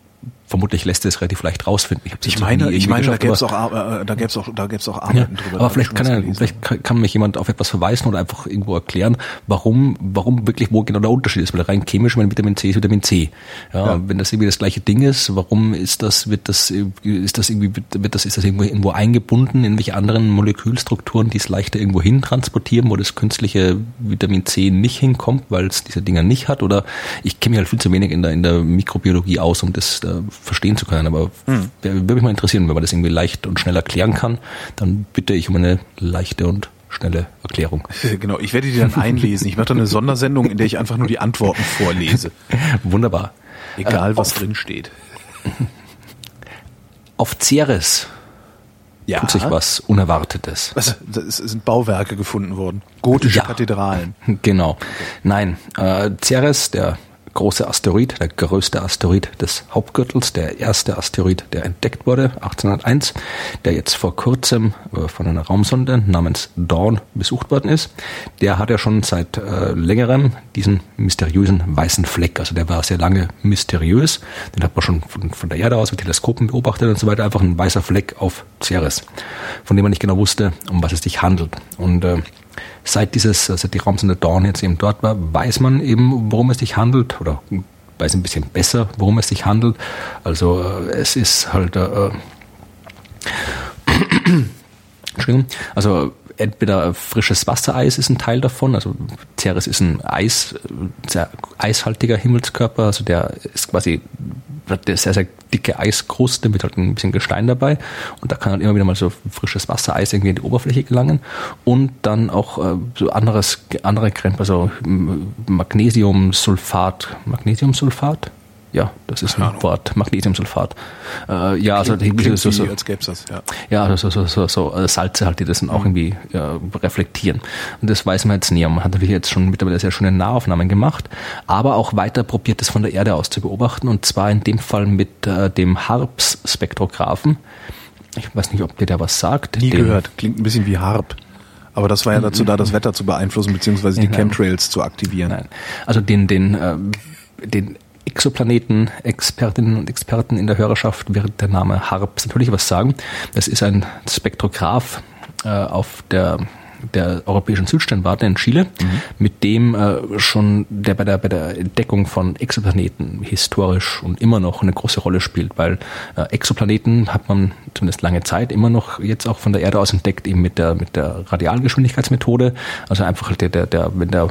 vermutlich lässt es relativ leicht rausfinden. Ich, ich meine, ich meine, da gäbe es auch, äh, da gäbe auch, da gäbe auch Arbeiten ja, drüber. Aber vielleicht kann er, vielleicht kann mich jemand auf etwas verweisen oder einfach irgendwo erklären, warum, warum wirklich wo genau der Unterschied ist. Weil rein chemisch, mein Vitamin C ist Vitamin C. Ja, ja. wenn das irgendwie das gleiche Ding ist, warum ist das, wird das, ist das irgendwie, wird das, ist das irgendwo, irgendwo eingebunden in welche anderen Molekülstrukturen, die es leichter irgendwo hin transportieren, wo das künstliche Vitamin C nicht hinkommt, weil es diese Dinger nicht hat? Oder ich kenne mich halt viel zu wenig in der, in der Mikrobiologie aus, um das äh, verstehen zu können. Aber hm. würde mich mal interessieren, wenn man das irgendwie leicht und schnell erklären kann, dann bitte ich um eine leichte und schnelle Erklärung. Genau, ich werde die dann einlesen. Ich mache dann eine Sondersendung, in der ich einfach nur die Antworten vorlese. Wunderbar. Egal, äh, was drin steht. Auf Ceres ja. tut sich was Unerwartetes. Also, es sind Bauwerke gefunden worden. Gotische ja, Kathedralen. Genau. Nein, äh, Ceres, der große Asteroid, der größte Asteroid des Hauptgürtels, der erste Asteroid, der entdeckt wurde, 1801, der jetzt vor kurzem äh, von einer Raumsonde namens Dawn besucht worden ist. Der hat ja schon seit äh, längerem diesen mysteriösen weißen Fleck. Also der war sehr lange mysteriös. Den hat man schon von, von der Erde aus mit Teleskopen beobachtet und so weiter. Einfach ein weißer Fleck auf Ceres, von dem man nicht genau wusste, um was es sich handelt. Und äh, seit dieses, also die Raumsonde Dawn jetzt eben dort war, weiß man eben, worum es sich handelt oder weiß ein bisschen besser, worum es sich handelt. Also äh, es ist halt äh, Entschuldigung, also entweder frisches Wassereis ist ein Teil davon, also Ceres ist ein Eis, sehr eishaltiger Himmelskörper, also der ist quasi eine sehr, sehr dicke Eiskruste mit halt ein bisschen Gestein dabei. Und da kann halt immer wieder mal so frisches Wassereis irgendwie in die Oberfläche gelangen. Und dann auch äh, so anderes, andere Krempel, also Magnesiumsulfat. Magnesiumsulfat? Ja, das ist ein Wort, Magnesiumsulfat. Äh, ja, also klingt, so, so, als gäbe das, ja. Ja, also so, so, so, so Salze halt, die das dann auch mhm. irgendwie ja, reflektieren. Und das weiß man jetzt näher. Man hat natürlich jetzt schon mittlerweile sehr schöne Nahaufnahmen gemacht, aber auch weiter probiert, das von der Erde aus zu beobachten und zwar in dem Fall mit äh, dem Harps-Spektrographen. Ich weiß nicht, ob dir der was sagt. Nie gehört. Klingt ein bisschen wie Harp. Aber das war ja dazu da, das Wetter zu beeinflussen, beziehungsweise die Chemtrails zu aktivieren. Nein. Also den, den, äh, den Exoplaneten-Expertinnen und Experten in der Hörerschaft wird der Name HARPS natürlich was sagen. Das ist ein Spektrograph äh, auf der der Europäischen Südsternwarte in Chile, mhm. mit dem äh, schon der bei der bei der Entdeckung von Exoplaneten historisch und immer noch eine große Rolle spielt, weil äh, Exoplaneten hat man zumindest lange Zeit immer noch jetzt auch von der Erde aus entdeckt, eben mit der mit der Radialgeschwindigkeitsmethode, also einfach der der der wenn der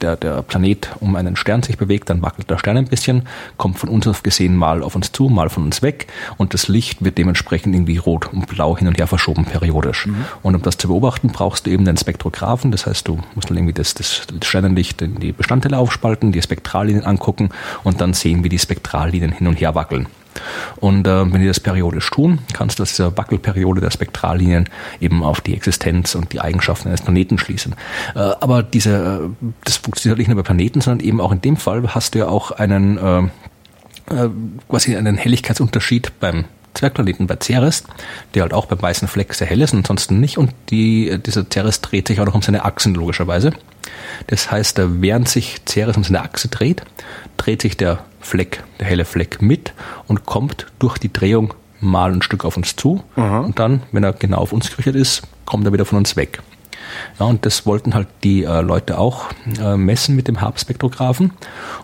der, der Planet um einen Stern sich bewegt, dann wackelt der Stern ein bisschen, kommt von uns auf gesehen mal auf uns zu, mal von uns weg und das Licht wird dementsprechend irgendwie rot und blau hin und her verschoben periodisch. Mhm. Und um das zu beobachten, brauchst du eben den Spektrographen, das heißt, du musst dann irgendwie das, das Sternenlicht in die Bestandteile aufspalten, die Spektrallinien angucken und dann sehen, wie die Spektrallinien hin und her wackeln. Und äh, wenn die das periodisch tun, kannst du aus dieser Wackelperiode der Spektrallinien eben auf die Existenz und die Eigenschaften eines Planeten schließen. Äh, aber diese, äh, das funktioniert nicht nur bei Planeten, sondern eben auch in dem Fall hast du ja auch einen äh, äh, quasi einen Helligkeitsunterschied beim Zwergplaneten bei Ceres, der halt auch beim weißen Fleck sehr hell ist und ansonsten nicht. Und die, dieser Ceres dreht sich auch noch um seine Achsen logischerweise. Das heißt, während sich Ceres um seine Achse dreht, dreht sich der Fleck, der helle Fleck mit und kommt durch die Drehung mal ein Stück auf uns zu. Aha. Und dann, wenn er genau auf uns gerichtet ist, kommt er wieder von uns weg. Ja, und das wollten halt die äh, Leute auch äh, messen mit dem Hub-Spektrographen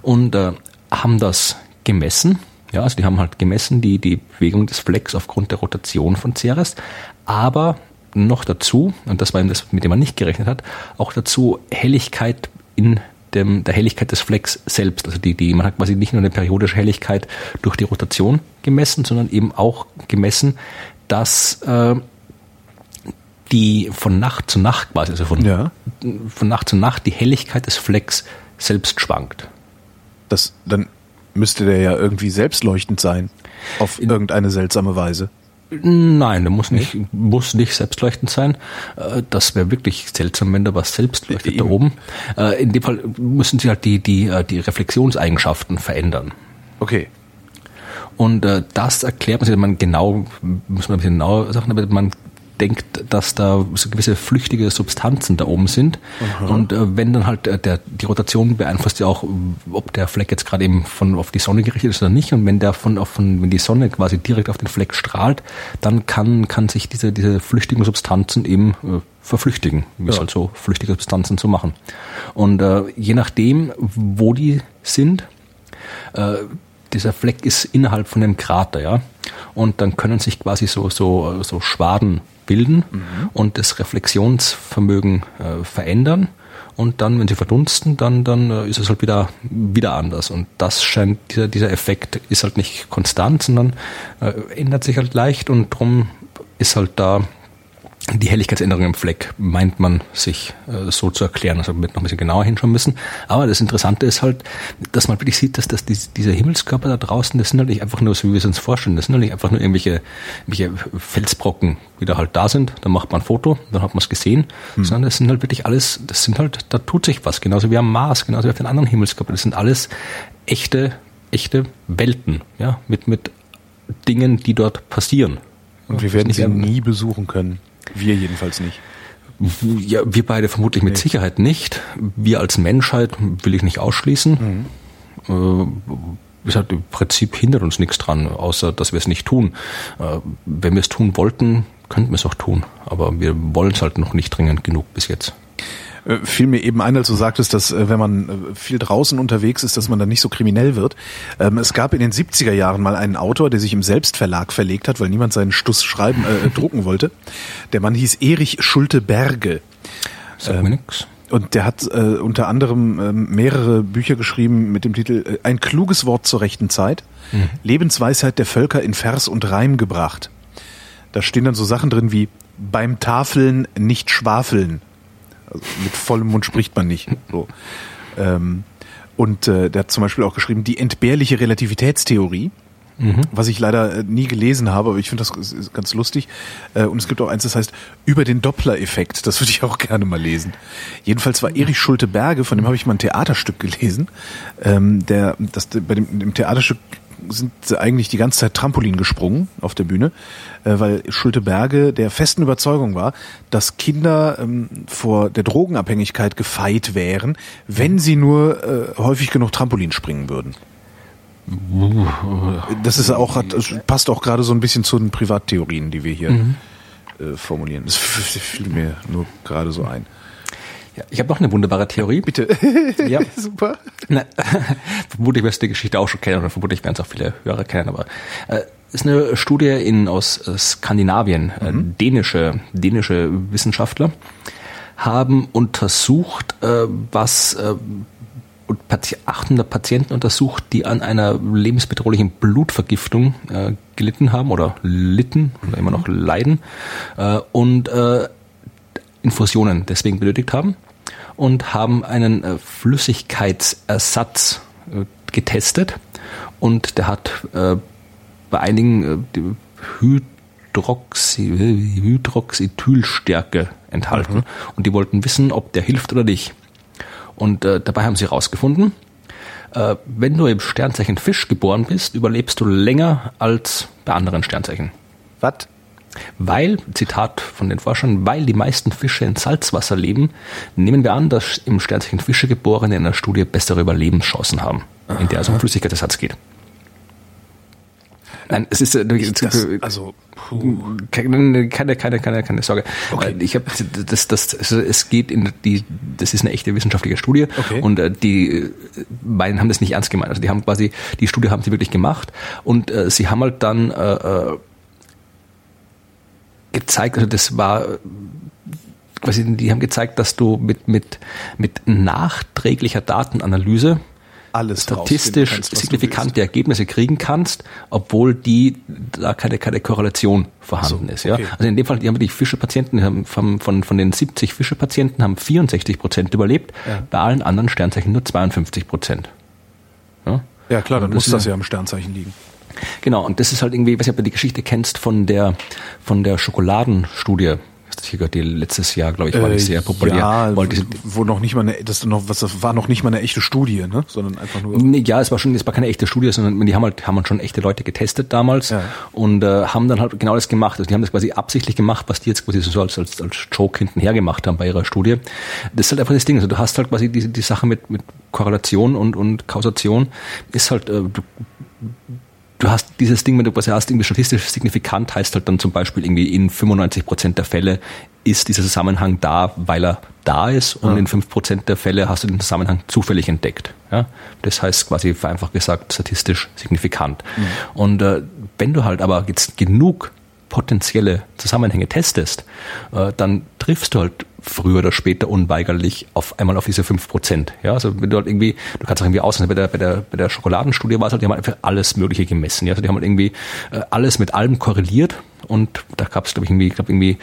und äh, haben das gemessen. Ja, also die haben halt gemessen die, die Bewegung des Flecks aufgrund der Rotation von Ceres, aber noch dazu, und das war eben das, mit dem man nicht gerechnet hat, auch dazu Helligkeit in dem, der Helligkeit des Flecks selbst. Also die, die, man hat quasi nicht nur eine periodische Helligkeit durch die Rotation gemessen, sondern eben auch gemessen, dass äh, die von Nacht zu Nacht quasi, also von, ja. von Nacht zu Nacht die Helligkeit des Flecks selbst schwankt. Das, dann müsste der ja irgendwie selbstleuchtend sein. Auf irgendeine seltsame Weise. Nein, der muss nicht, muss nicht selbstleuchtend sein. Äh, das wäre wirklich seltsam, wenn da was selbst leuchtet da oben. Äh, in dem Fall müssen sie halt die, die, äh, die Reflexionseigenschaften verändern. Okay. Und das erklärt man sich, man genau, muss man ein bisschen genauer sagen, aber man denkt, dass da so gewisse flüchtige Substanzen da oben sind. Aha. Und äh, wenn dann halt äh, der, die Rotation beeinflusst ja auch, ob der Fleck jetzt gerade eben von auf die Sonne gerichtet ist oder nicht. Und wenn der von, auf, von wenn die Sonne quasi direkt auf den Fleck strahlt, dann kann, kann sich diese, diese flüchtigen Substanzen eben äh, verflüchtigen, wie ja. es halt so flüchtige Substanzen zu machen. Und äh, je nachdem, wo die sind, äh, dieser Fleck ist innerhalb von dem Krater, ja. Und dann können sich quasi so, so, so Schwaden bilden mhm. und das Reflexionsvermögen äh, verändern. Und dann, wenn sie verdunsten, dann, dann äh, ist es halt wieder, wieder anders. Und das scheint, dieser, dieser Effekt ist halt nicht konstant, sondern äh, ändert sich halt leicht und drum ist halt da die Helligkeitsänderung im Fleck meint man sich äh, so zu erklären. Also wird noch ein bisschen genauer hinschauen müssen. Aber das Interessante ist halt, dass man wirklich sieht, dass, dass die, diese Himmelskörper da draußen, das sind halt nicht einfach nur so, wie wir es uns vorstellen. Das sind halt nicht einfach nur irgendwelche, irgendwelche Felsbrocken, die da halt da sind. Dann macht man ein Foto, dann hat man es gesehen. Hm. Sondern das sind halt wirklich alles, das sind halt, da tut sich was. Genauso wie am Mars, genauso wie auf den anderen Himmelskörpern. Das sind alles echte, echte Welten, ja, mit, mit Dingen, die dort passieren. Und wir werden sie nie besuchen können. Wir jedenfalls nicht. Ja, wir beide vermutlich mit nee. Sicherheit nicht. Wir als Menschheit will ich nicht ausschließen. Mhm. Äh, halt, im Prinzip hindert uns nichts dran, außer dass wir es nicht tun. Äh, wenn wir es tun wollten, könnten wir es auch tun. Aber wir wollen es halt noch nicht dringend genug bis jetzt. Äh, fiel mir eben ein, als du sagtest, dass äh, wenn man äh, viel draußen unterwegs ist, dass man dann nicht so kriminell wird. Ähm, es gab in den 70er Jahren mal einen Autor, der sich im Selbstverlag verlegt hat, weil niemand seinen Stuss schreiben, äh, drucken wollte. Der Mann hieß Erich Schulte-Berge. Sag mir nix. Und der hat äh, unter anderem äh, mehrere Bücher geschrieben mit dem Titel Ein kluges Wort zur rechten Zeit. Mhm. Lebensweisheit der Völker in Vers und Reim gebracht. Da stehen dann so Sachen drin wie beim Tafeln nicht schwafeln. Also mit vollem Mund spricht man nicht. So. Ähm, Und äh, der hat zum Beispiel auch geschrieben, die entbehrliche Relativitätstheorie. Mhm. Was ich leider äh, nie gelesen habe, aber ich finde das ganz lustig. Äh, und es gibt auch eins, das heißt über den Doppler-Effekt. Das würde ich auch gerne mal lesen. Jedenfalls war Erich Schulte-Berge, von dem habe ich mal ein Theaterstück gelesen. Ähm, der, das, bei dem, dem Theaterstück sind eigentlich die ganze Zeit Trampolin gesprungen auf der Bühne, äh, weil Schulte Berge der festen Überzeugung war, dass Kinder ähm, vor der Drogenabhängigkeit gefeit wären, wenn sie nur äh, häufig genug Trampolin springen würden. Das ist auch, hat, passt auch gerade so ein bisschen zu den Privattheorien, die wir hier mhm. äh, formulieren. Das fiel mir nur gerade so ein. Ja, ich habe noch eine wunderbare Theorie. Bitte. Ja. Super. Na, vermutlich wirst du die Geschichte auch schon kennen oder vermutlich werden es auch viele Hörer kennen, aber äh, ist eine Studie in, aus äh, Skandinavien. Äh, mhm. dänische, dänische Wissenschaftler haben untersucht, äh, was äh, 800 Patienten untersucht, die an einer lebensbedrohlichen Blutvergiftung äh, gelitten haben oder litten oder immer noch leiden äh, und äh, Infusionen deswegen benötigt haben und haben einen äh, Flüssigkeitsersatz äh, getestet und der hat äh, bei einigen Hydroxy, Hydroxyethylstärke enthalten mhm. und die wollten wissen, ob der hilft oder nicht. Und dabei haben sie herausgefunden, wenn du im Sternzeichen Fisch geboren bist, überlebst du länger als bei anderen Sternzeichen. Was? Weil, Zitat von den Forschern, weil die meisten Fische in Salzwasser leben, nehmen wir an, dass im Sternzeichen Fische Geborene in einer Studie bessere Überlebenschancen haben, in der es um Flüssigkeitsersatz geht. Nein, es ist natürlich das, also keine, keine, keine, keine, keine Sorge. Okay. Ich habe das, das, es geht in die, das ist eine echte wissenschaftliche Studie okay. und äh, die beiden haben das nicht ernst gemeint. Also die haben quasi die Studie haben sie wirklich gemacht und äh, sie haben halt dann äh, äh gezeigt, also das war quasi, die haben gezeigt, dass du mit, mit, mit nachträglicher Datenanalyse alles statistisch kannst, signifikante Ergebnisse kriegen kannst, obwohl die da keine, keine Korrelation vorhanden so, ist. Ja? Okay. Also in dem Fall, die haben die Fischepatienten, haben von, von, von den 70 Fischepatienten haben 64 Prozent überlebt, ja. bei allen anderen Sternzeichen nur 52 Prozent. Ja? ja klar, dann muss das ja am Sternzeichen liegen. Genau, und das ist halt irgendwie, ich weiß nicht, ob du die Geschichte kennst von der, von der Schokoladenstudie. Die letztes Jahr, glaube ich, war die äh, sehr populär. Ja, wo noch nicht mal eine, das noch, was, das war noch nicht mal eine echte Studie, ne? Sondern einfach nur. Nee, ja, es war schon, es war keine echte Studie, sondern die haben halt, haben halt schon echte Leute getestet damals ja. und äh, haben dann halt genau das gemacht. Also die haben das quasi absichtlich gemacht, was die jetzt quasi so als, als, als Joke hintenher gemacht haben bei ihrer Studie. Das ist halt einfach das Ding. Also du hast halt quasi die, die Sache mit, mit Korrelation und, und Kausation ist halt, äh, du, du hast dieses Ding, wenn du quasi hast, irgendwie statistisch signifikant, heißt halt dann zum Beispiel irgendwie in 95 Prozent der Fälle ist dieser Zusammenhang da, weil er da ist und ja. in 5 Prozent der Fälle hast du den Zusammenhang zufällig entdeckt. Ja? Das heißt quasi vereinfacht gesagt statistisch signifikant. Mhm. Und äh, wenn du halt aber jetzt genug potenzielle Zusammenhänge testest, äh, dann triffst du halt früher oder später unweigerlich auf einmal auf diese fünf Prozent. Ja, also wenn du halt irgendwie, du kannst auch irgendwie aus, bei der, bei der, bei der Schokoladenstudie war es halt, die haben halt einfach alles Mögliche gemessen. Ja, also die haben halt irgendwie äh, alles mit allem korreliert und da gab es, glaube ich, irgendwie, ich irgendwie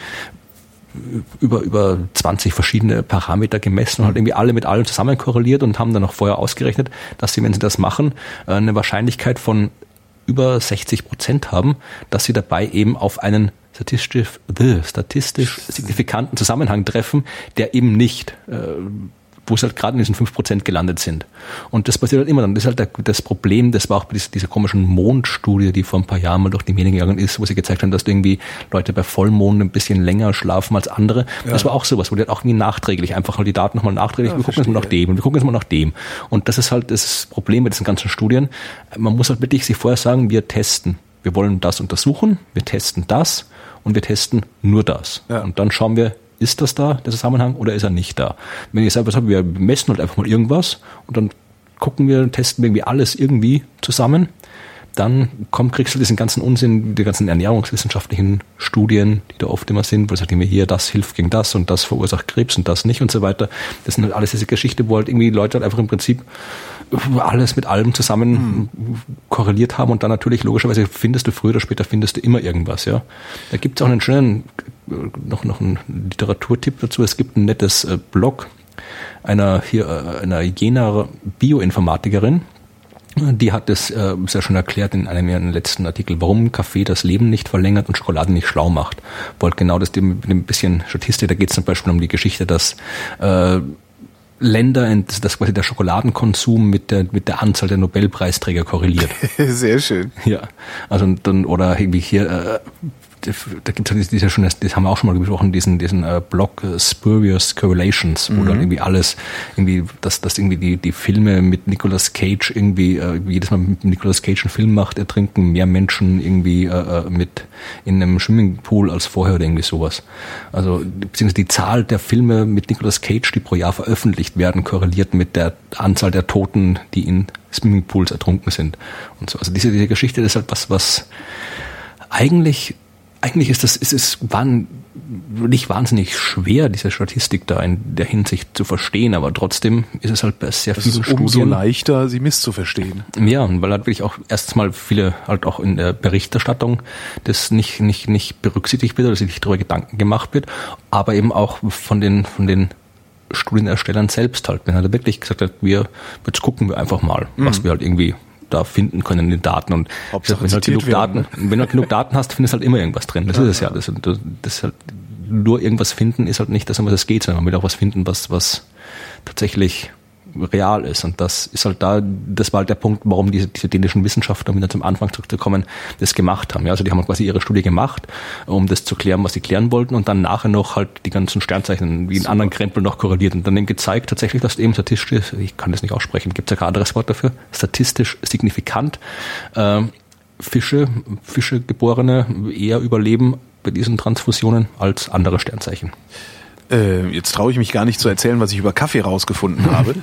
über, über 20 verschiedene Parameter gemessen und halt irgendwie alle mit allem zusammen korreliert und haben dann noch vorher ausgerechnet, dass sie, wenn sie das machen, äh, eine Wahrscheinlichkeit von über 60 Prozent haben, dass sie dabei eben auf einen statistisch, äh, statistisch signifikanten Zusammenhang treffen, der eben nicht äh, wo es halt gerade in diesen 5% gelandet sind. Und das passiert halt immer dann. Das ist halt das Problem, das war auch bei dieser, dieser komischen Mondstudie, die vor ein paar Jahren mal durch die Medien gegangen ist, wo sie gezeigt haben, dass irgendwie Leute bei Vollmond ein bisschen länger schlafen als andere. Ja. Das war auch sowas, wo die halt auch irgendwie nachträglich, einfach halt die Daten nochmal nachträglich, ja, wir gucken jetzt mal nach dem und wir gucken jetzt mal nach dem. Und das ist halt das Problem mit diesen ganzen Studien. Man muss halt wirklich sich vorher sagen, wir testen. Wir wollen das untersuchen, wir testen das und wir testen nur das. Ja. Und dann schauen wir, ist das da, der Zusammenhang, oder ist er nicht da? Wenn ich sage, wir messen halt einfach mal irgendwas und dann gucken wir, testen wir irgendwie alles irgendwie zusammen, dann komm, kriegst du diesen ganzen Unsinn, die ganzen ernährungswissenschaftlichen Studien, die da oft immer sind, wo sagt immer hier, das hilft gegen das und das verursacht Krebs und das nicht und so weiter. Das sind halt alles diese Geschichte, wo halt irgendwie Leute halt einfach im Prinzip alles mit allem zusammen mhm. korreliert haben und dann natürlich logischerweise findest du früher oder später findest du immer irgendwas, ja. Da gibt es auch einen schönen, noch, noch einen Literaturtipp dazu. Es gibt ein nettes äh, Blog, einer hier äh, einer jener Bioinformatikerin, die hat es äh, sehr schön erklärt in einem ihrer letzten Artikel, warum Kaffee das Leben nicht verlängert und Schokolade nicht schlau macht. Wollt genau das mit ein bisschen Statistik, da geht es zum Beispiel um die Geschichte, dass äh, Länder, dass quasi der Schokoladenkonsum mit der mit der Anzahl der Nobelpreisträger korreliert. Sehr schön. Ja, also dann oder irgendwie hier äh, da gibt es diese schon, das haben wir auch schon mal besprochen, diesen, diesen äh, Blog äh, Spurious Correlations, wo mhm. dann irgendwie alles, irgendwie, dass, dass irgendwie die, die Filme mit Nicolas Cage irgendwie, äh, jedes Mal mit Nicolas Cage einen Film macht, ertrinken mehr Menschen irgendwie äh, äh, mit in einem Swimmingpool als vorher oder irgendwie sowas. Also, beziehungsweise die Zahl der Filme mit Nicolas Cage, die pro Jahr veröffentlicht werden, korreliert mit der Anzahl der Toten, die in Swimmingpools ertrunken sind und so. Also diese, diese Geschichte ist halt was, was eigentlich eigentlich ist das, ist es waren nicht wahnsinnig schwer, diese Statistik da in der Hinsicht zu verstehen, aber trotzdem ist es halt bei sehr das vielen ist umso Studien leichter, sie misszuverstehen. Ja, weil halt wirklich auch erstmal viele halt auch in der Berichterstattung das nicht nicht nicht berücksichtigt wird oder sich nicht darüber Gedanken gemacht wird, aber eben auch von den von den Studienerstellern selbst halt, wenn er wirklich gesagt hat, wir jetzt gucken wir einfach mal, mhm. was wir halt irgendwie da finden können in den Daten. Und Hauptsache, wenn, du halt genug Daten, wenn du halt genug Daten hast, findest du halt immer irgendwas drin. Das ja, ist es ja. Das, das, das halt, nur irgendwas finden ist halt nicht, dass immer das geht, sondern man will auch was finden, was, was tatsächlich real ist. Und das ist halt da, das war halt der Punkt, warum diese, diese dänischen Wissenschaftler, um wieder zum Anfang zurückzukommen, das gemacht haben. Ja, also die haben quasi ihre Studie gemacht, um das zu klären, was sie klären wollten und dann nachher noch halt die ganzen Sternzeichen wie in anderen Krempel noch korreliert und dann eben gezeigt tatsächlich, dass eben statistisch, ich kann das nicht aussprechen, gibt es ja kein anderes Wort dafür, statistisch signifikant äh, Fische, Fische geborene eher überleben bei diesen Transfusionen als andere Sternzeichen. Äh, jetzt traue ich mich gar nicht zu erzählen, was ich über Kaffee rausgefunden habe.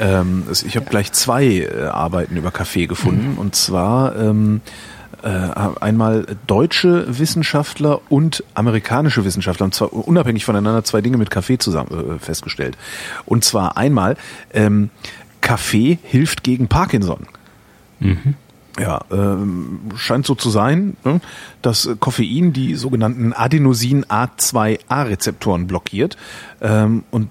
ähm, ich habe gleich zwei äh, Arbeiten über Kaffee gefunden. Mhm. Und zwar ähm, äh, einmal deutsche Wissenschaftler und amerikanische Wissenschaftler, und zwar unabhängig voneinander zwei Dinge mit Kaffee zusammen äh, festgestellt. Und zwar einmal, ähm, Kaffee hilft gegen Parkinson. Mhm. Ja, ähm, scheint so zu sein, ne, dass Koffein die sogenannten Adenosin-A2A-Rezeptoren blockiert ähm, und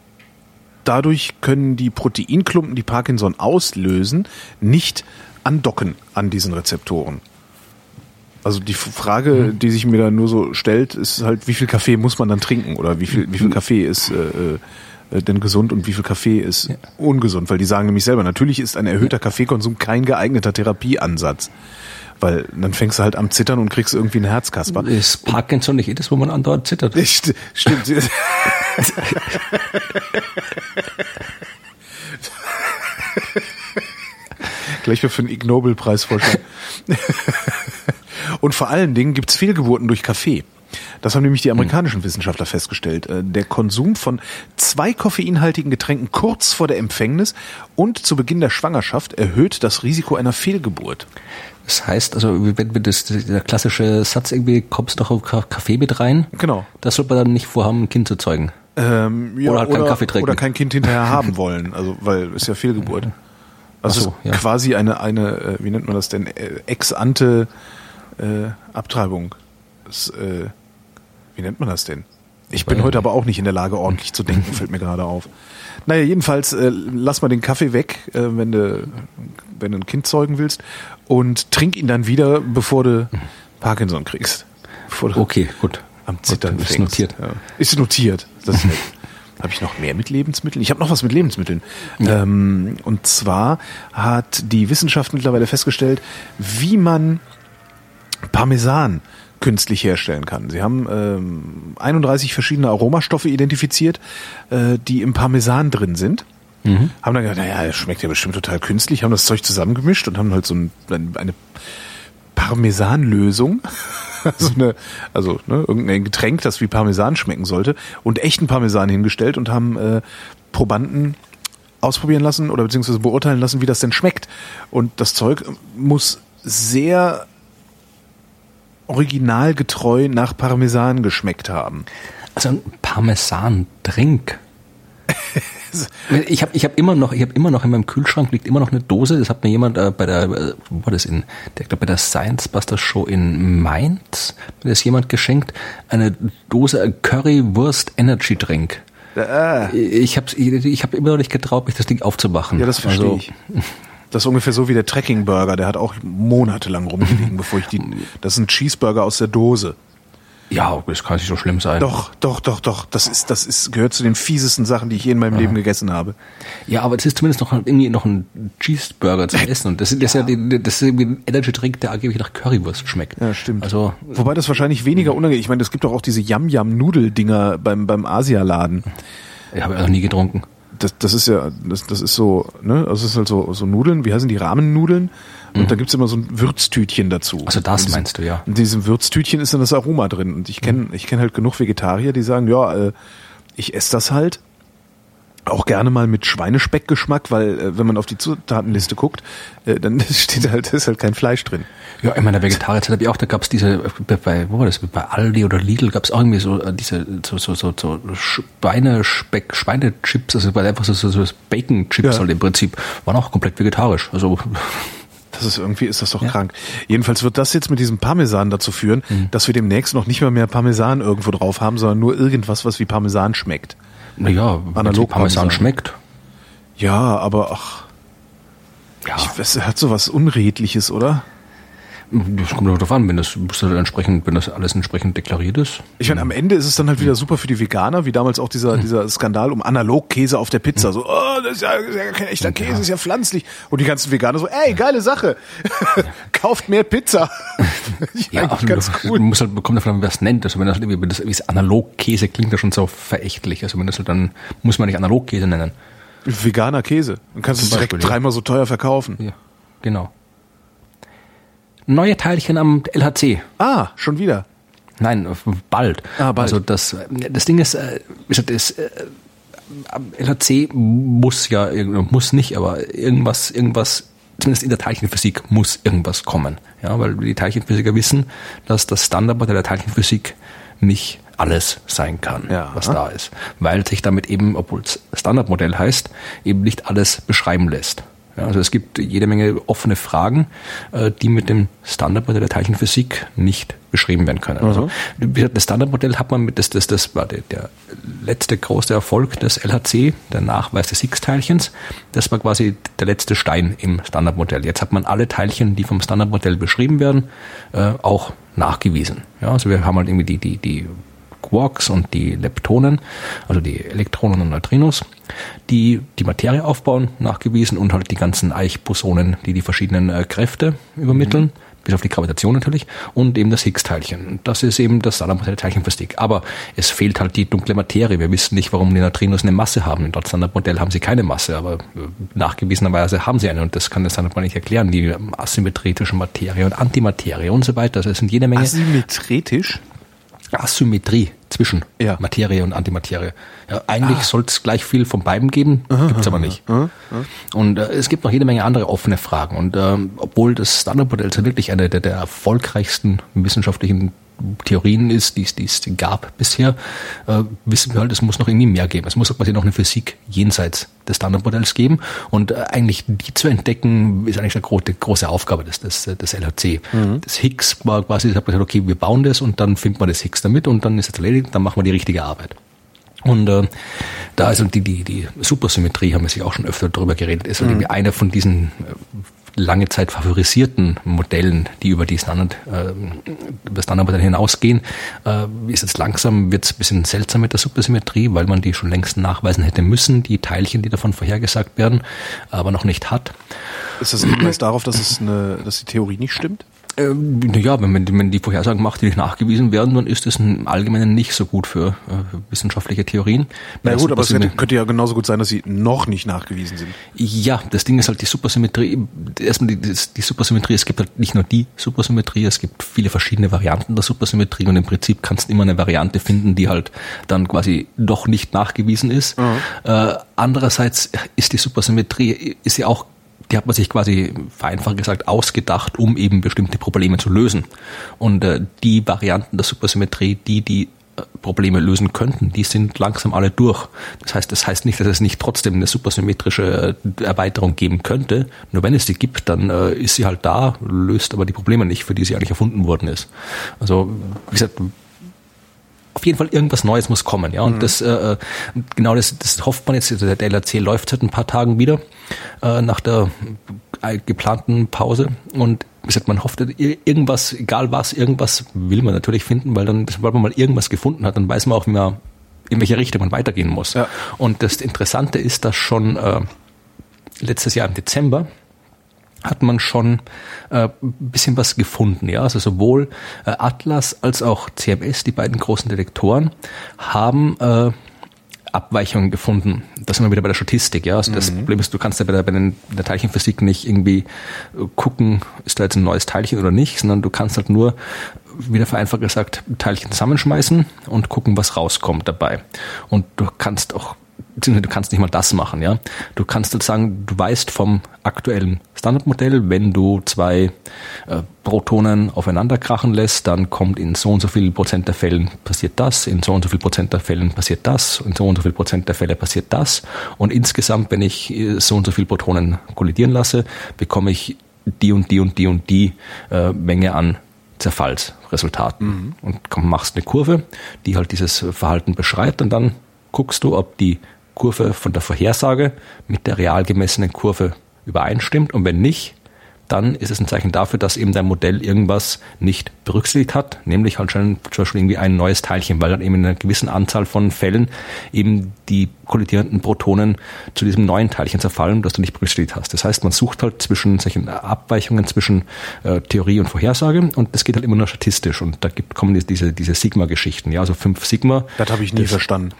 dadurch können die Proteinklumpen, die Parkinson auslösen, nicht andocken an diesen Rezeptoren. Also die Frage, mhm. die sich mir da nur so stellt, ist halt, wie viel Kaffee muss man dann trinken oder wie viel, wie viel Kaffee ist äh, äh äh, denn gesund und wie viel Kaffee ist ja. ungesund? Weil die sagen nämlich selber, natürlich ist ein erhöhter Kaffeekonsum kein geeigneter Therapieansatz. Weil dann fängst du halt am Zittern und kriegst irgendwie einen Herzkasper. Ist Parkinson nicht jedes, wo man andauernd zittert? St stimmt. Gleich für einen Ig Nobel-Preis vorstellen. und vor allen Dingen gibt's Fehlgeburten durch Kaffee. Das haben nämlich die amerikanischen Wissenschaftler festgestellt. Äh, der Konsum von zwei koffeinhaltigen Getränken kurz vor der Empfängnis und zu Beginn der Schwangerschaft erhöht das Risiko einer Fehlgeburt. Das heißt, also wenn, wenn das, der klassische Satz irgendwie, kommst doch auf Kaffee mit rein, genau. das sollte man dann nicht vorhaben, ein Kind zu zeugen. Ähm, ja, oder halt keinen Kaffee trinken. Oder kein Kind hinterher haben wollen, also weil ist ja Fehlgeburt. Also so, ist ja. quasi eine, eine, äh, wie nennt man das denn, äh, ex ante äh, Abtreibung. Das, äh, wie nennt man das denn? Ich bin heute aber auch nicht in der Lage, ordentlich zu denken, fällt mir gerade auf. Naja, jedenfalls, äh, lass mal den Kaffee weg, äh, wenn, du, wenn du ein Kind zeugen willst und trink ihn dann wieder, bevor du Parkinson kriegst. okay, gut. Am Zittern gut, ist notiert. Ja. Ist notiert. Das ist. Habe ich noch mehr mit Lebensmitteln? Ich habe noch was mit Lebensmitteln. Ja. Ähm, und zwar hat die Wissenschaft mittlerweile festgestellt, wie man Parmesan künstlich herstellen kann. Sie haben ähm, 31 verschiedene Aromastoffe identifiziert, äh, die im Parmesan drin sind. Mhm. Haben dann gedacht, naja, schmeckt ja bestimmt total künstlich, haben das Zeug zusammengemischt und haben halt so ein, eine Parmesanlösung, also, eine, also ne, irgendein Getränk, das wie Parmesan schmecken sollte, und echten Parmesan hingestellt und haben äh, Probanden ausprobieren lassen oder beziehungsweise beurteilen lassen, wie das denn schmeckt. Und das Zeug muss sehr originalgetreu nach Parmesan geschmeckt haben. Also ein Parmesan-Drink. ich habe ich hab immer noch ich habe immer noch in meinem Kühlschrank liegt immer noch eine Dose das hat mir jemand äh, bei der äh, wo war das in der glaub, bei der Science Buster Show in Mainz mir das jemand geschenkt eine Dose Currywurst Energy Drink Äh. Ich habe ich hab immer noch nicht getraut, mich das Ding aufzumachen. Ja, das verstehe also, ich. Das ist ungefähr so wie der Trekking Burger, der hat auch monatelang rumgelegen, bevor ich die. Das ist ein Cheeseburger aus der Dose. Ja, das kann nicht so schlimm sein. Doch, doch, doch, doch. Das ist, das ist, gehört zu den fiesesten Sachen, die ich je in meinem ja. Leben gegessen habe. Ja, aber es ist zumindest noch irgendwie noch ein Cheeseburger zu essen. Und das, das ja. ist ja, das ist irgendwie ein Energy Drink, der angeblich nach Currywurst schmeckt. Ja, stimmt. Also. Wobei das wahrscheinlich weniger unangenehm, ich meine, es gibt doch auch diese Yam-Yam-Nudel-Dinger beim, beim Asialaden. Ich habe ja noch nie getrunken das, das ist ja, das, das ist so, ne, also es ist halt so, so Nudeln, wie heißen die Rahmennudeln? Und mhm. da gibt's immer so ein Würztütchen dazu. Also das diesem, meinst du, ja. In diesem Würztütchen ist dann das Aroma drin. Und ich kenne mhm. ich kenn halt genug Vegetarier, die sagen, ja, äh, ich esse das halt auch gerne mal mit Schweinespeckgeschmack, weil äh, wenn man auf die Zutatenliste guckt, äh, dann steht halt, ist halt kein Fleisch drin. Ja, in meiner Vegetarierzeit habe ich auch, da gab's diese, bei, wo war das, bei Aldi oder Lidl gab's auch irgendwie so äh, diese so, so, so, so Schweinespeck, Schweinechips, also einfach so, so, so Bacon-Chips ja. halt im Prinzip, waren auch komplett vegetarisch. Also das ist irgendwie, ist das doch ja. krank. Jedenfalls wird das jetzt mit diesem Parmesan dazu führen, mhm. dass wir demnächst noch nicht mehr mehr Parmesan irgendwo drauf haben, sondern nur irgendwas, was wie Parmesan schmeckt. Naja, analog Parmesan schmeckt. Ja, aber ach. Ja. Ich, es hat so was Unredliches, oder? Das kommt darauf an, wenn das, entsprechend, wenn das alles entsprechend deklariert ist. Ich meine, am Ende ist es dann halt wieder super für die Veganer, wie damals auch dieser, hm. dieser Skandal um Analogkäse auf der Pizza. So, oh, das ist ja, das ist ja kein echter Käse, ja. ist ja pflanzlich. Und die ganzen Veganer so, ey, geile Sache. Kauft mehr Pizza. ja, ganz cool. Man muss halt, davon, wer es nennt. Also wenn das, wenn das, das Analogkäse klingt ja schon so verächtlich. Also wenn das halt dann, muss man nicht Analogkäse nennen. Veganer Käse. Dann kannst du es direkt Beispiel, dreimal so teuer verkaufen. Ja, genau neue Teilchen am LHC. Ah, schon wieder. Nein, bald. Ah, bald. Also das, das Ding ist, äh, das, äh, LHC muss ja, muss nicht, aber irgendwas, irgendwas, zumindest in der Teilchenphysik muss irgendwas kommen. Ja, weil die Teilchenphysiker wissen, dass das Standardmodell der Teilchenphysik nicht alles sein kann, ja. was da ist. Weil sich damit eben, obwohl es Standardmodell heißt, eben nicht alles beschreiben lässt. Ja, also es gibt jede Menge offene Fragen, äh, die mit dem Standardmodell der Teilchenphysik nicht beschrieben werden können. Also das Standardmodell hat man mit, das, das, das war der, der letzte große Erfolg des LHC, der Nachweis des Higgs-Teilchens. Das war quasi der letzte Stein im Standardmodell. Jetzt hat man alle Teilchen, die vom Standardmodell beschrieben werden, äh, auch nachgewiesen. Ja, also wir haben halt irgendwie die, die, die Quarks und die Leptonen, also die Elektronen und Neutrinos, die die Materie aufbauen, nachgewiesen und halt die ganzen Eichbosonen, die die verschiedenen äh, Kräfte übermitteln. Mhm bis auf die Gravitation natürlich, und eben das Higgs-Teilchen. Das ist eben das Standardmodell der Teilchenphysik. Aber es fehlt halt die dunkle Materie. Wir wissen nicht, warum die Neutrinos eine Masse haben. Im Standardmodell haben sie keine Masse, aber äh, nachgewiesenerweise haben sie eine und das kann das Standardmodell nicht erklären. Die asymmetrische Materie und Antimaterie und so weiter. Also es sind jede Menge. Asymmetrisch? Asymmetrie zwischen ja. Materie und Antimaterie. Ja, eigentlich ah. soll es gleich viel von beiden geben, aha, gibt's aber nicht. Aha, aha. Und äh, es gibt noch jede Menge andere offene Fragen. Und ähm, obwohl das Standardmodell wirklich eine der, der erfolgreichsten wissenschaftlichen Theorien ist, die es, die es gab bisher, äh, wissen wir halt, es muss noch irgendwie mehr geben. Es muss quasi noch eine Physik jenseits des Standardmodells geben. Und äh, eigentlich die zu entdecken, ist eigentlich eine große, große Aufgabe des, des, des LHC. Mhm. Das Higgs war quasi, sagt man, okay, wir bauen das und dann findet man das Higgs damit und dann ist es erledigt, dann machen wir die richtige Arbeit. Und äh, da ist also die, die, die Supersymmetrie, haben wir sich auch schon öfter darüber geredet, ist halt mhm. eine von diesen äh, lange Zeit favorisierten Modellen, die über die Standard, äh, über Standardmodell hinausgehen, äh, ist jetzt langsam, wird es ein bisschen seltsam mit der Supersymmetrie, weil man die schon längst nachweisen hätte müssen, die Teilchen, die davon vorhergesagt werden, aber noch nicht hat. Ist das ein Hinweis darauf, dass es eine, dass die Theorie nicht stimmt? Ähm, ja, wenn man, wenn die Vorhersagen macht, die nicht nachgewiesen werden, dann ist das im Allgemeinen nicht so gut für äh, wissenschaftliche Theorien. Na gut, aber es könnte, könnte, ja genauso gut sein, dass sie noch nicht nachgewiesen sind. Ja, das Ding ist halt die Supersymmetrie. Erstmal die, die Supersymmetrie, es gibt halt nicht nur die Supersymmetrie, es gibt viele verschiedene Varianten der Supersymmetrie und im Prinzip kannst du immer eine Variante finden, die halt dann quasi doch nicht nachgewiesen ist. Mhm. Äh, andererseits ist die Supersymmetrie, ist ja auch die hat man sich quasi vereinfacht gesagt ausgedacht, um eben bestimmte Probleme zu lösen. Und äh, die Varianten der Supersymmetrie, die die äh, Probleme lösen könnten, die sind langsam alle durch. Das heißt, das heißt nicht, dass es nicht trotzdem eine supersymmetrische äh, Erweiterung geben könnte. Nur wenn es die gibt, dann äh, ist sie halt da, löst aber die Probleme nicht, für die sie eigentlich erfunden worden ist. Also, wie gesagt, auf jeden Fall irgendwas Neues muss kommen, ja. Und mhm. das äh, äh genau das, das hofft man jetzt. Der LRC läuft seit ein paar Tagen wieder äh, nach der äh, geplanten Pause und wie gesagt, man hofft irgendwas, egal was, irgendwas will man natürlich finden, weil dann, sobald man mal irgendwas gefunden hat, dann weiß man auch, wie man, in welche Richtung man weitergehen muss. Ja. Und das Interessante ist, dass schon äh, letztes Jahr im Dezember hat man schon äh, bisschen was gefunden. Ja, also sowohl äh, Atlas als auch CMS, die beiden großen Detektoren, haben äh, Abweichungen gefunden. Das sind wir wieder bei der Statistik. Ja, also das mhm. Problem ist, du kannst ja bei der, bei der Teilchenphysik nicht irgendwie äh, gucken, ist da jetzt ein neues Teilchen oder nicht, sondern du kannst halt nur wieder vereinfacht gesagt Teilchen zusammenschmeißen und gucken, was rauskommt dabei. Und du kannst auch du kannst nicht mal das machen, ja. Du kannst halt sagen, du weißt vom aktuellen Standardmodell, wenn du zwei äh, Protonen aufeinander krachen lässt, dann kommt in so und so viel Prozent der Fällen passiert das, in so und so viel Prozent der Fällen passiert das, in so und so viel Prozent der Fälle passiert das. Und insgesamt, wenn ich äh, so und so viel Protonen kollidieren lasse, bekomme ich die und die und die und die äh, Menge an Zerfallsresultaten. Mhm. Und komm, machst eine Kurve, die halt dieses Verhalten beschreibt und dann guckst du, ob die Kurve von der Vorhersage mit der real gemessenen Kurve übereinstimmt. Und wenn nicht, dann ist es ein Zeichen dafür, dass eben dein Modell irgendwas nicht berücksichtigt hat, nämlich halt schon zum Beispiel irgendwie ein neues Teilchen, weil dann eben in einer gewissen Anzahl von Fällen eben die kollidierenden Protonen zu diesem neuen Teilchen zerfallen, das du nicht berücksichtigt hast. Das heißt, man sucht halt zwischen solchen Abweichungen zwischen äh, Theorie und Vorhersage und das geht halt immer nur statistisch und da gibt, kommen diese, diese Sigma-Geschichten, ja, also fünf Sigma. Das habe ich nie das, verstanden.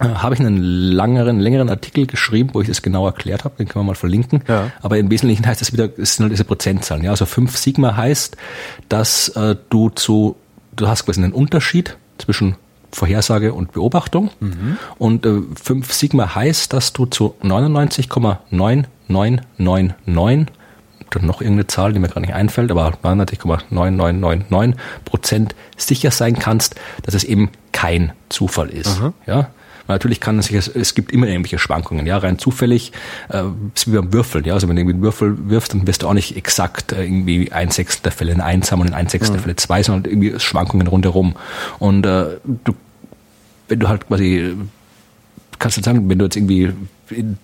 Äh, habe ich einen langeren, längeren Artikel geschrieben, wo ich das genau erklärt habe, den können wir mal verlinken. Ja. Aber im Wesentlichen heißt das wieder, es sind halt diese Prozentzahlen. Ja, also 5 Sigma heißt, dass äh, du zu, du hast quasi einen Unterschied zwischen Vorhersage und Beobachtung. Mhm. Und äh, 5 Sigma heißt, dass du zu 99,9999 dann noch irgendeine Zahl, die mir gerade nicht einfällt, aber 99,9999 Prozent sicher sein kannst, dass es eben kein Zufall ist. Mhm. Ja, natürlich kann es sich, es gibt immer irgendwelche Schwankungen, ja, rein zufällig, äh, ist wie beim Würfeln, ja, also wenn du irgendwie einen Würfel wirfst, dann wirst du auch nicht exakt äh, irgendwie ein Sechstel der Fälle in eins haben und in ein Sechstel der mhm. Fälle zwei, sondern irgendwie Schwankungen rundherum. Und äh, du, wenn du halt quasi, kannst du sagen, wenn du jetzt irgendwie in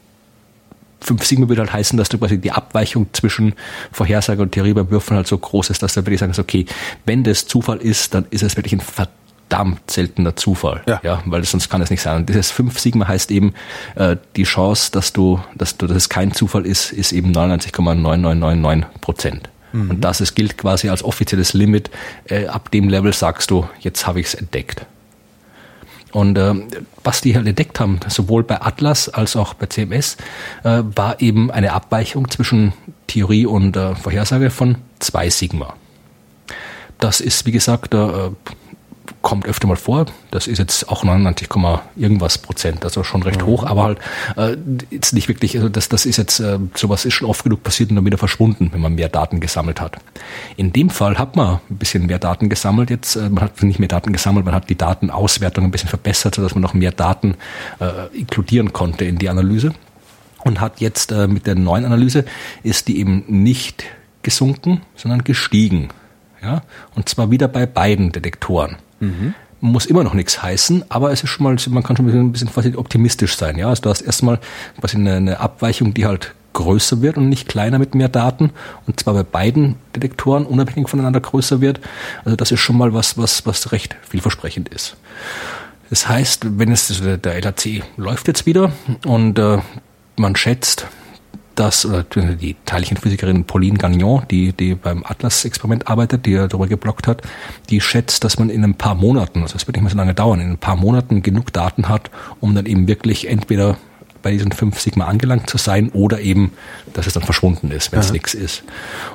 5 Sigma würde halt heißen, dass du quasi die Abweichung zwischen Vorhersage und Theorie beim Würfeln halt so groß ist, dass du wirklich sagen, okay, wenn das Zufall ist, dann ist es wirklich ein verdammt seltener Zufall. Ja. ja, weil sonst kann es nicht sein. Und dieses 5 Sigma heißt eben, äh, die Chance, dass du, dass du, dass es kein Zufall ist, ist eben 99,9999 Prozent. Mhm. Und das ist, gilt quasi als offizielles Limit. Äh, ab dem Level sagst du, jetzt habe ich es entdeckt. Und äh, was die halt entdeckt haben, sowohl bei Atlas als auch bei CMS, äh, war eben eine Abweichung zwischen Theorie und äh, Vorhersage von 2 Sigma. Das ist, wie gesagt, äh, kommt öfter mal vor. Das ist jetzt auch 99, irgendwas Prozent, also schon recht mhm. hoch, aber halt äh, jetzt nicht wirklich, also das, das ist jetzt, äh, sowas ist schon oft genug passiert und dann wieder verschwunden, wenn man mehr Daten gesammelt hat. In dem Fall hat man ein bisschen mehr Daten gesammelt jetzt, äh, man hat nicht mehr Daten gesammelt, man hat die Datenauswertung ein bisschen verbessert, sodass man noch mehr Daten äh, inkludieren konnte in die Analyse und hat jetzt äh, mit der neuen Analyse ist die eben nicht gesunken, sondern gestiegen. Ja, und zwar wieder bei beiden Detektoren. Mhm. Muss immer noch nichts heißen, aber es ist schon mal, man kann schon ein bisschen quasi optimistisch sein. Ja, also du hast erstmal quasi eine, eine Abweichung, die halt größer wird und nicht kleiner mit mehr Daten und zwar bei beiden Detektoren unabhängig voneinander größer wird. Also das ist schon mal was, was, was recht vielversprechend ist. Das heißt, wenn es der LHC läuft jetzt wieder und äh, man schätzt, dass oder die Teilchenphysikerin Pauline Gagnon, die, die beim Atlas-Experiment arbeitet, die darüber geblockt hat, die schätzt, dass man in ein paar Monaten, also es wird nicht mehr so lange dauern, in ein paar Monaten genug Daten hat, um dann eben wirklich entweder bei diesen fünf Sigma angelangt zu sein oder eben, dass es dann verschwunden ist, wenn es nichts ist.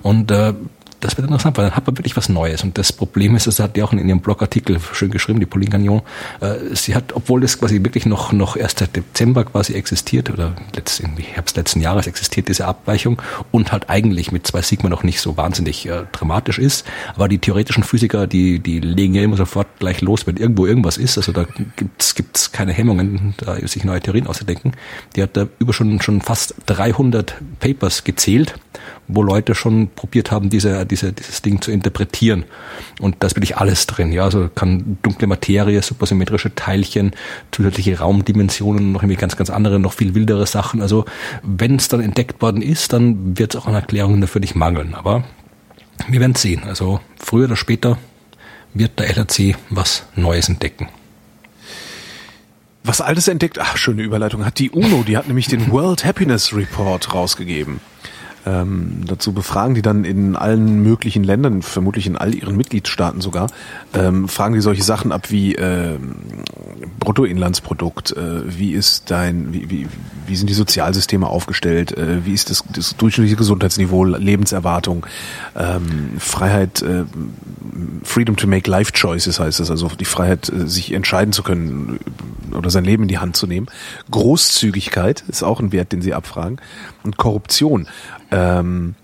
Und äh, das wird interessant, weil dann hat man wirklich was Neues. Und das Problem ist, das hat die auch in ihrem Blogartikel schön geschrieben, die Pauline Gagnon, äh, sie hat, obwohl das quasi wirklich noch, noch erst seit Dezember quasi existiert oder letzt, irgendwie Herbst letzten Jahres existiert diese Abweichung und halt eigentlich mit zwei Sigma noch nicht so wahnsinnig äh, dramatisch ist. Aber die theoretischen Physiker, die, die legen ja immer sofort gleich los, wenn irgendwo irgendwas ist. Also da gibt's gibt's keine Hemmungen, da sich neue Theorien auszudenken. Die hat da über schon, schon fast 300 Papers gezählt wo Leute schon probiert haben, diese, diese, dieses Ding zu interpretieren. Und da ist wirklich alles drin. Ja, also kann dunkle Materie, supersymmetrische Teilchen, zusätzliche Raumdimensionen, noch irgendwie ganz, ganz andere, noch viel wildere Sachen. Also wenn es dann entdeckt worden ist, dann wird es auch an Erklärungen dafür nicht mangeln. Aber wir werden sehen. Also früher oder später wird der LHC was Neues entdecken. Was Altes entdeckt, ach, schöne Überleitung, hat die UNO, die hat nämlich den World Happiness Report rausgegeben. Ähm, dazu befragen die dann in allen möglichen Ländern, vermutlich in all ihren Mitgliedstaaten sogar, ähm, fragen die solche Sachen ab wie äh, Bruttoinlandsprodukt, äh, wie ist dein, wie, wie, wie sind die Sozialsysteme aufgestellt, äh, wie ist das, das durchschnittliche Gesundheitsniveau, Lebenserwartung, ähm, Freiheit, äh, Freedom to make life choices heißt es, also die Freiheit, äh, sich entscheiden zu können oder sein Leben in die Hand zu nehmen. Großzügigkeit ist auch ein Wert, den sie abfragen. Und Korruption. Ähm,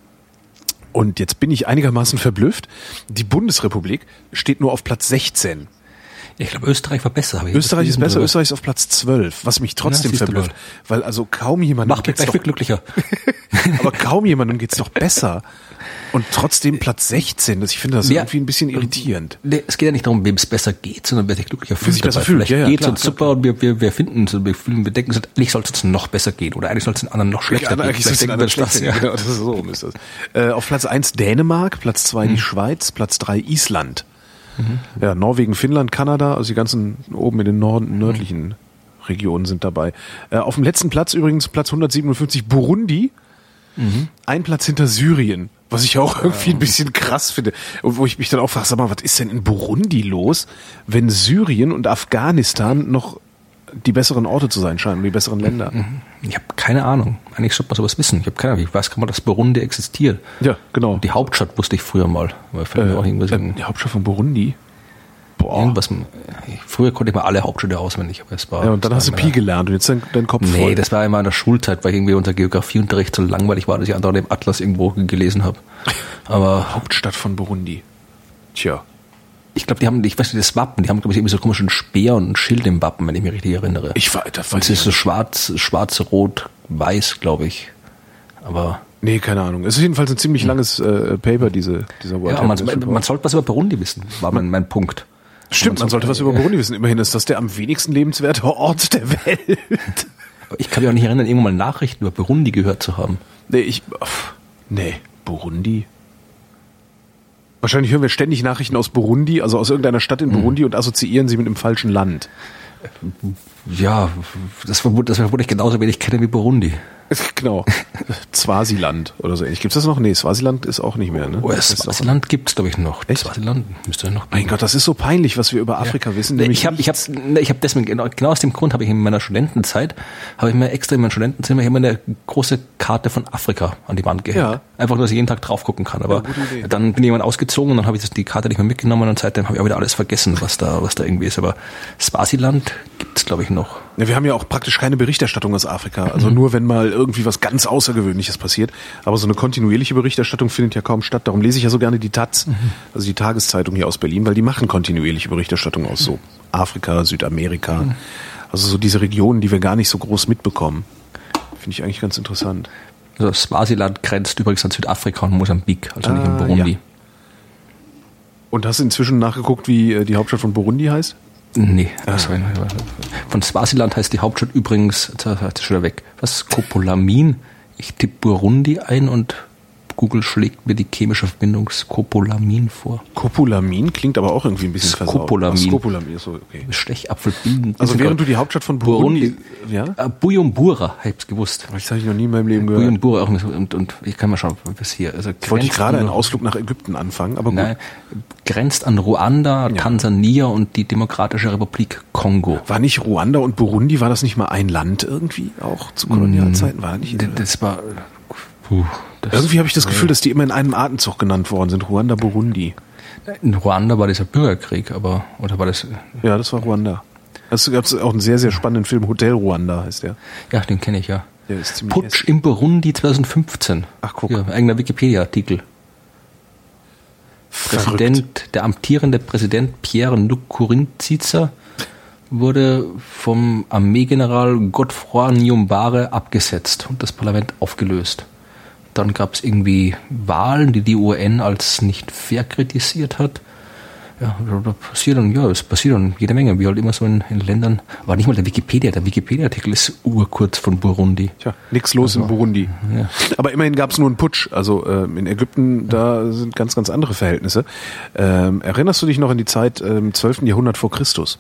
und jetzt bin ich einigermaßen verblüfft. Die Bundesrepublik steht nur auf Platz 16. Ich glaube, Österreich war besser. Österreich ist besser, Österreich ist auf Platz 12, was mich trotzdem ja, verblüfft. Weil also kaum jemandem Macht mich gleich doch, glücklicher. aber kaum jemandem geht's doch besser. Und trotzdem Platz 16, das, ich finde das ja, irgendwie ein bisschen irritierend. Nee, es geht ja nicht darum, wem es besser geht, sondern wer sich glücklicher fühlt. Sich besser fühlt. Vielleicht ja, ja, geht es uns super klar. und wir, wir, wir finden es, wir, fühlen, wir denken, eigentlich soll es uns noch besser gehen oder eigentlich soll es den anderen noch schlechter ja, gehen. Eigentlich soll es den anderen schlechter gehen. Genau, das ist so ist das. Äh, auf Platz 1 Dänemark, Platz 2 mhm. die Schweiz, Platz 3 Island. Mhm. Ja, Norwegen, Finnland, Kanada, also die ganzen oben in den Norden, nördlichen mhm. Regionen sind dabei. Äh, auf dem letzten Platz übrigens, Platz 157 Burundi. Mhm. Ein Platz hinter Syrien. Was ich auch irgendwie ein bisschen krass finde. Und wo ich mich dann auch frage, sag mal, was ist denn in Burundi los, wenn Syrien und Afghanistan noch die besseren Orte zu sein scheinen, die besseren Länder? Mhm. Ich habe keine Ahnung. Eigentlich sollte man sowas wissen. Ich habe keine Ahnung. Ich weiß gar nicht, dass Burundi existiert. Ja, genau. Die Hauptstadt wusste ich früher mal. Äh, die Hauptstadt von Burundi? Boah. Irgendwas, früher konnte ich mal alle Hauptstädte auswendig, aber es war. Ja, und dann hast du Pi gelernt und jetzt dein, dein Kopf nee, voll. Nee, das war immer in der Schulzeit, weil irgendwie unser Geografieunterricht so langweilig war, dass ich andauernd im Atlas irgendwo gelesen habe. Aber. Hauptstadt von Burundi. Tja. Ich glaube, die haben, ich weiß nicht, das Wappen, die haben, glaube ich, irgendwie so komischen Speer und ein Schild im Wappen, wenn ich mich richtig erinnere. Ich war, das war. Und es ist so schwarz, schwarz, rot, weiß, glaube ich. Aber. Nee, keine Ahnung. Es ist jedenfalls ein ziemlich hm. langes äh, Paper, diese, dieser World ja, man, man, sollte was über Burundi wissen, war mein, mein Punkt. Stimmt, man sollte was über Burundi wissen. Immerhin ist das der am wenigsten lebenswerte Ort der Welt. Ich kann mich auch nicht erinnern, irgendwann mal Nachrichten über Burundi gehört zu haben. Nee, ich. Nee, Burundi? Wahrscheinlich hören wir ständig Nachrichten aus Burundi, also aus irgendeiner Stadt in mhm. Burundi mhm. und assoziieren sie mit dem falschen Land. Ja, das vermute, das vermute ich genauso wenig kenne wie Burundi. Genau. Swasiland oder so. Gibt es das noch? Nee, Swasiland ist auch nicht mehr. Ne? Oh, Swasiland gibt es, glaube ich, noch. Echt? Swasiland müsste noch. Mein Gott, das ist so peinlich, was wir über Afrika ja. wissen. ich habe ich hab, ich hab deswegen, genau, genau aus dem Grund habe ich in meiner Studentenzeit, habe ich mir extra in meinem Studentenzimmer immer eine große Karte von Afrika an die Wand gehängt. Ja. Einfach, nur, dass ich jeden Tag drauf gucken kann. Aber ja, dann bin ich irgendwann ausgezogen und dann habe ich das, die Karte nicht mehr mitgenommen und seitdem habe ich auch wieder alles vergessen, was da, was da irgendwie ist. Aber Swasiland gibt es, glaube ich, noch. Ja, wir haben ja auch praktisch keine Berichterstattung aus Afrika. Also mhm. nur wenn mal irgendwie was ganz Außergewöhnliches passiert. Aber so eine kontinuierliche Berichterstattung findet ja kaum statt. Darum lese ich ja so gerne die Taz, mhm. also die Tageszeitung hier aus Berlin, weil die machen kontinuierliche Berichterstattung aus so Afrika, Südamerika. Mhm. Also so diese Regionen, die wir gar nicht so groß mitbekommen. Finde ich eigentlich ganz interessant. Also Swasiland grenzt übrigens an Südafrika und Mosambik, also ah, nicht in Burundi. Ja. Und hast du inzwischen nachgeguckt, wie äh, die Hauptstadt von Burundi heißt? Nee, ah. von Swasiland heißt die Hauptstadt übrigens, jetzt ist schon wieder weg, was, Kopolamin? Ich tippe Burundi ein und Google schlägt mir die chemische Verbindung Scopolamin vor. Scopolamin klingt aber auch irgendwie ein bisschen versaut. Scopolamin. Scopolamin, so, okay. Stechapfelbinden. Also während du die Hauptstadt von Burundi... Burundi ja? Äh, Bujumbura, hab ich's gewusst. Das habe ich noch nie in meinem Leben gehört. Bujumbura auch nicht. Und, und ich kann mal schauen, was hier... Also ich wollte gerade einen Ausflug nach Ägypten anfangen, aber gut. Nein, grenzt an Ruanda, ja. Tansania und die Demokratische Republik Kongo. War nicht Ruanda und Burundi, war das nicht mal ein Land irgendwie, auch zu Kolonialzeiten? War nicht? Das war Puh, Irgendwie habe ich das Gefühl, dass die immer in einem Atemzug genannt worden sind. Ruanda, Burundi. In Ruanda war dieser Bürgerkrieg, aber, oder war das? Ja, das war Ruanda. Es gab auch einen sehr, sehr spannenden Film, Hotel Ruanda heißt der. Ja, den kenne ich ja. Der ist ziemlich Putsch hässlich. im Burundi 2015. Ach, guck. Ja, eigener Wikipedia-Artikel. Präsident, der amtierende Präsident Pierre Nkurunziza wurde vom Armeegeneral Godefroy Niumbare abgesetzt und das Parlament aufgelöst. Dann gab es irgendwie Wahlen, die die UN als nicht fair kritisiert hat. Ja, da passiert dann, ja, es passiert dann jede Menge, wie halt immer so in, in Ländern. War nicht mal der Wikipedia, der Wikipedia-Artikel ist urkurz von Burundi. Tja, nix los also, in Burundi. Ja. Aber immerhin gab es nur einen Putsch. Also äh, in Ägypten, da sind ganz, ganz andere Verhältnisse. Ähm, erinnerst du dich noch an die Zeit im ähm, 12. Jahrhundert vor Christus?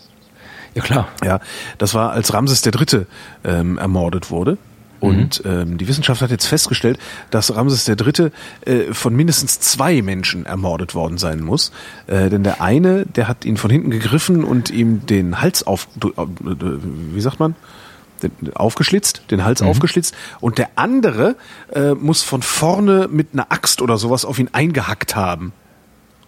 Ja, klar. Ja, das war, als Ramses III. Ähm, ermordet wurde. Und mhm. ähm, die Wissenschaft hat jetzt festgestellt, dass Ramses III. Äh, von mindestens zwei Menschen ermordet worden sein muss. Äh, denn der eine, der hat ihn von hinten gegriffen und ihm den Hals auf, äh, wie sagt man? aufgeschlitzt, den Hals mhm. aufgeschlitzt und der andere äh, muss von vorne mit einer Axt oder sowas auf ihn eingehackt haben.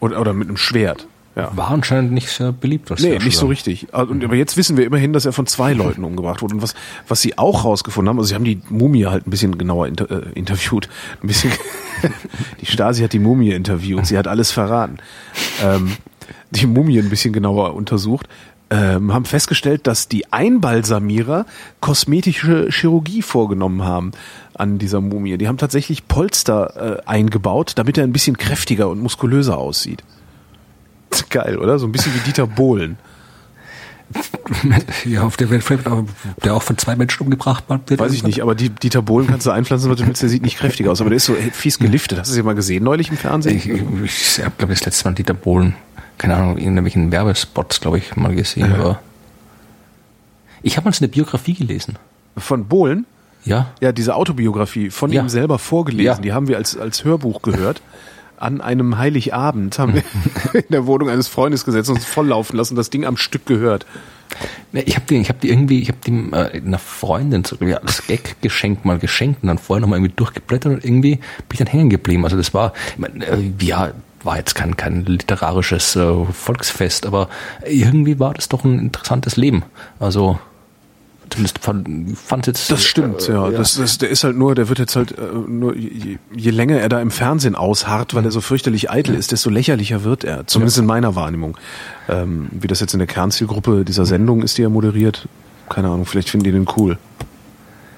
Oder, oder mit einem Schwert. Ja. War anscheinend nicht sehr beliebt. Was nee, nicht so richtig. Also, und, aber jetzt wissen wir immerhin, dass er von zwei Leuten umgebracht wurde. Und was, was sie auch rausgefunden haben, also sie haben die Mumie halt ein bisschen genauer inter, äh, interviewt. Ein bisschen, die Stasi hat die Mumie interviewt, sie hat alles verraten. Ähm, die Mumie ein bisschen genauer untersucht. Ähm, haben festgestellt, dass die Einbalsamierer kosmetische Chirurgie vorgenommen haben an dieser Mumie. Die haben tatsächlich Polster äh, eingebaut, damit er ein bisschen kräftiger und muskulöser aussieht. Geil, oder? So ein bisschen wie Dieter Bohlen. Ja, auf der Welt, der auch von zwei Menschen umgebracht wird. Weiß ich nicht, aber die, Dieter Bohlen kannst du einpflanzen, was du willst, der sieht nicht kräftig aus, aber der ist so fies geliftet. Hast du sie mal gesehen neulich im Fernsehen? Ich, ich, ich habe, glaube ich, das letzte Mal Dieter Bohlen, keine Ahnung, in irgendwelchen Werbespots, glaube ich, mal gesehen. Ja. Aber ich habe mal so eine Biografie gelesen. Von Bohlen? Ja. Ja, diese Autobiografie von ja. ihm selber vorgelesen, ja. die haben wir als, als Hörbuch gehört an einem Heiligabend haben wir in der Wohnung eines Freundes gesetzt und uns volllaufen lassen, das Ding am Stück gehört. Ich habe die, ich habe die irgendwie, ich habe die äh, einer Freundin so, ja, als Gag geschenkt, mal geschenkt und dann vorher nochmal irgendwie durchgeblättert und irgendwie bin ich dann hängen geblieben. Also das war, ich mein, äh, ja, war jetzt kein, kein literarisches äh, Volksfest, aber irgendwie war das doch ein interessantes Leben. Also Zumindest fand, fand jetzt. Das stimmt, äh, ja. ja. Das, das, der ist halt nur, der wird jetzt halt äh, nur, je, je länger er da im Fernsehen ausharrt, weil er so fürchterlich eitel ist, desto lächerlicher wird er. Zumindest ja. in meiner Wahrnehmung. Ähm, wie das jetzt in der Kernzielgruppe dieser Sendung ist, die er moderiert, keine Ahnung, vielleicht finden die den cool.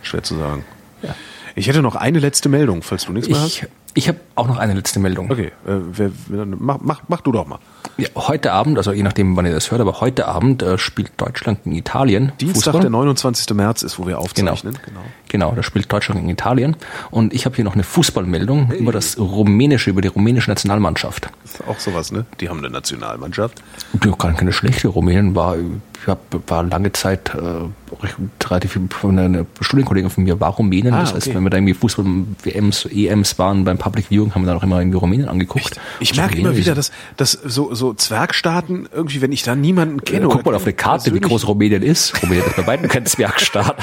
Schwer zu sagen. Ja. Ich hätte noch eine letzte Meldung, falls du nichts mehr hast. Ich habe auch noch eine letzte Meldung. Okay, äh, wer, mach, mach, mach du doch mal. Ja, heute Abend, also je nachdem, wann ihr das hört, aber heute Abend äh, spielt Deutschland gegen Italien. Dienstag, Fußball. der 29. März ist, wo wir aufzeichnen. Genau, genau. genau da spielt Deutschland gegen Italien. Und ich habe hier noch eine Fußballmeldung hey. über das rumänische, über die rumänische Nationalmannschaft. Das ist auch sowas, ne? Die haben eine Nationalmannschaft. Ja, keine schlechte. Rumänien war, ich hab, war lange Zeit äh, relativ eine, eine Studienkollegin von mir war Rumänien. Ah, das heißt, wenn wir da irgendwie Fußball-WMs, EMs waren beim Public Viewing, haben wir dann auch immer irgendwie Rumänien angeguckt. Ich, ich merke immer wieder, dass, dass so, so Zwergstaaten, irgendwie, wenn ich da niemanden kenne. Äh, guck mal auf eine Karte, wie groß Rumänien ist. Rumänien ist bei beiden kein Zwergstaat.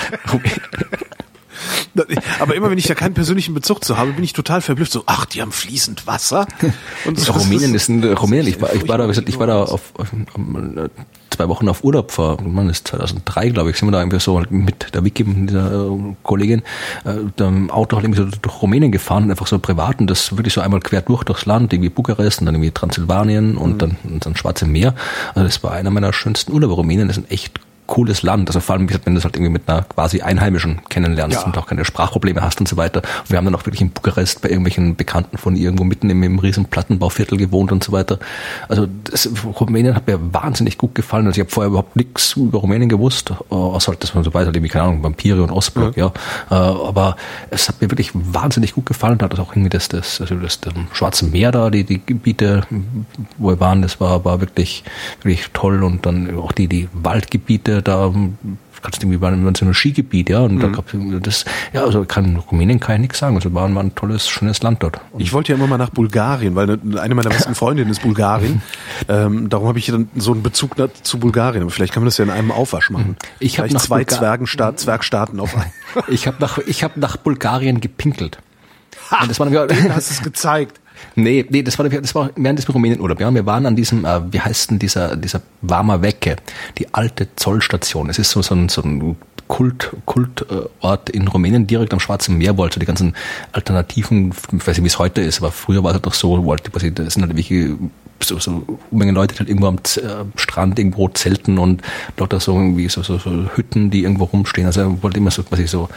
Aber immer wenn ich da keinen persönlichen Bezug zu habe, bin ich total verblüfft. So, ach, die haben fließend Wasser. Und so, Rumänien ist ein Rumänien. Ich war, ich war da, ich war da auf, auf, auf zwei Wochen auf Urlaub vor, man ist 2003, glaube ich, sind wir da irgendwie so mit der Wiki, mit dieser äh, Kollegin, äh, dem Auto halt irgendwie so durch Rumänien gefahren, einfach so privat und das wirklich so einmal quer durch durchs Land, irgendwie Bukarest und dann irgendwie Transsilvanien und mhm. dann, und dann Schwarze Meer. Also das war einer meiner schönsten Urlaube. Rumänien das ist ein echt cooles Land. Also vor allem, wenn du es halt irgendwie mit einer quasi Einheimischen kennenlernst ja. und auch keine Sprachprobleme hast und so weiter. Und wir haben dann auch wirklich in Bukarest bei irgendwelchen Bekannten von irgendwo mitten im, im riesen Plattenbauviertel gewohnt und so weiter. Also das, Rumänien hat mir wahnsinnig gut gefallen. Also ich habe vorher überhaupt nichts über Rumänien gewusst, äh, außer halt, dass man so weiter, irgendwie, keine Ahnung, Vampire und Ostblock, ja. ja. Äh, aber es hat mir wirklich wahnsinnig gut gefallen. Da hat das auch irgendwie das, das, also das, das Schwarze Meer da, die, die Gebiete, wo wir waren, das war, war wirklich, wirklich toll und dann auch die, die Waldgebiete da kannst du irgendwie bei so einem Skigebiet, ja, und mhm. da gab das, ja, also kann Rumänien kann ich nichts sagen. Also war, war ein tolles, schönes Land dort. Und ich wollte ja immer mal nach Bulgarien, weil eine meiner besten Freundinnen ist Bulgarien. ähm, darum habe ich dann so einen Bezug zu Bulgarien. Aber vielleicht kann man das ja in einem Aufwasch machen. Ich habe zwei Bulga Zwergenstaat, Zwergstaaten auf einen. ich habe nach, ich habe nach Bulgarien gepinkelt. Ha, und das war, hast es gezeigt. Nee, nee, das war, das war während des Rumänienurlaubs. Ja, wir waren an diesem, äh, wie heißt denn dieser, dieser Warmer Wecke, die alte Zollstation. Es ist so, so ein, so ein Kult, Kultort in Rumänien direkt am Schwarzen Meer, wo also die ganzen Alternativen, ich weiß nicht, wie es heute ist, aber früher war es halt doch so, wo halt, das sind halt welche so, so Unmenge Leute, die halt irgendwo am äh, Strand irgendwo zelten und dort da so irgendwie so, so, so Hütten, die irgendwo rumstehen. Also wollte immer so quasi so,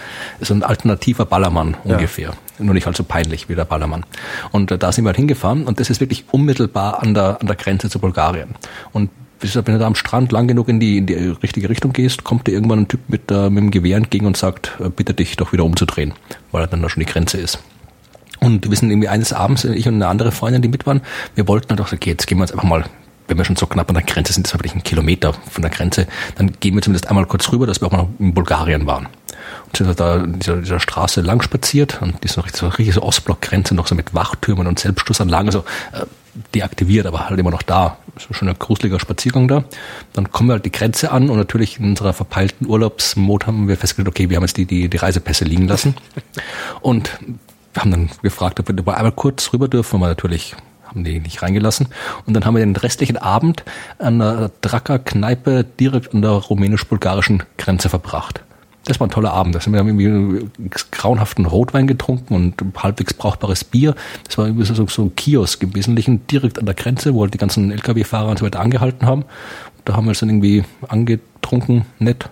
so ein alternativer Ballermann ungefähr. Nur nicht allzu peinlich wie der Ballermann. Und äh, da sind wir halt hingefahren und das ist wirklich unmittelbar an der, an der Grenze zu Bulgarien. Und wenn du da am Strand lang genug in die, in die richtige Richtung gehst, kommt dir irgendwann ein Typ mit, äh, mit dem Gewehr entgegen und sagt, äh, bitte dich doch wieder umzudrehen, weil er dann da schon die Grenze ist. Und wir sind irgendwie eines Abends, ich und eine andere Freundin, die mit waren, wir wollten dann doch, okay, jetzt gehen wir jetzt einfach mal wenn wir schon so knapp an der Grenze sind, das war wirklich ein Kilometer von der Grenze, dann gehen wir zumindest einmal kurz rüber, dass wir auch mal in Bulgarien waren. Sind da dieser, dieser Straße lang spaziert und die ist noch richtig so, richtig so Ostblockgrenze, noch so mit Wachtürmen und Selbstschussanlagen, so äh, deaktiviert, aber halt immer noch da. So schon ein gruseliger Spaziergang da. Dann kommen wir halt die Grenze an und natürlich in unserer verpeilten Urlaubsmod haben wir festgestellt, okay, wir haben jetzt die, die, die Reisepässe liegen lassen. Und wir haben dann gefragt, ob wir einmal kurz rüber dürfen, wir natürlich haben die nicht reingelassen. Und dann haben wir den restlichen Abend an der Dracker-Kneipe direkt an der rumänisch-bulgarischen Grenze verbracht. Das war ein toller Abend. Da sind wir irgendwie grauenhaften Rotwein getrunken und halbwegs brauchbares Bier. Das war irgendwie so, so ein Kiosk im Wesentlichen direkt an der Grenze, wo halt die ganzen Lkw-Fahrer und so weiter angehalten haben. Da haben wir es dann irgendwie angetrunken, nett.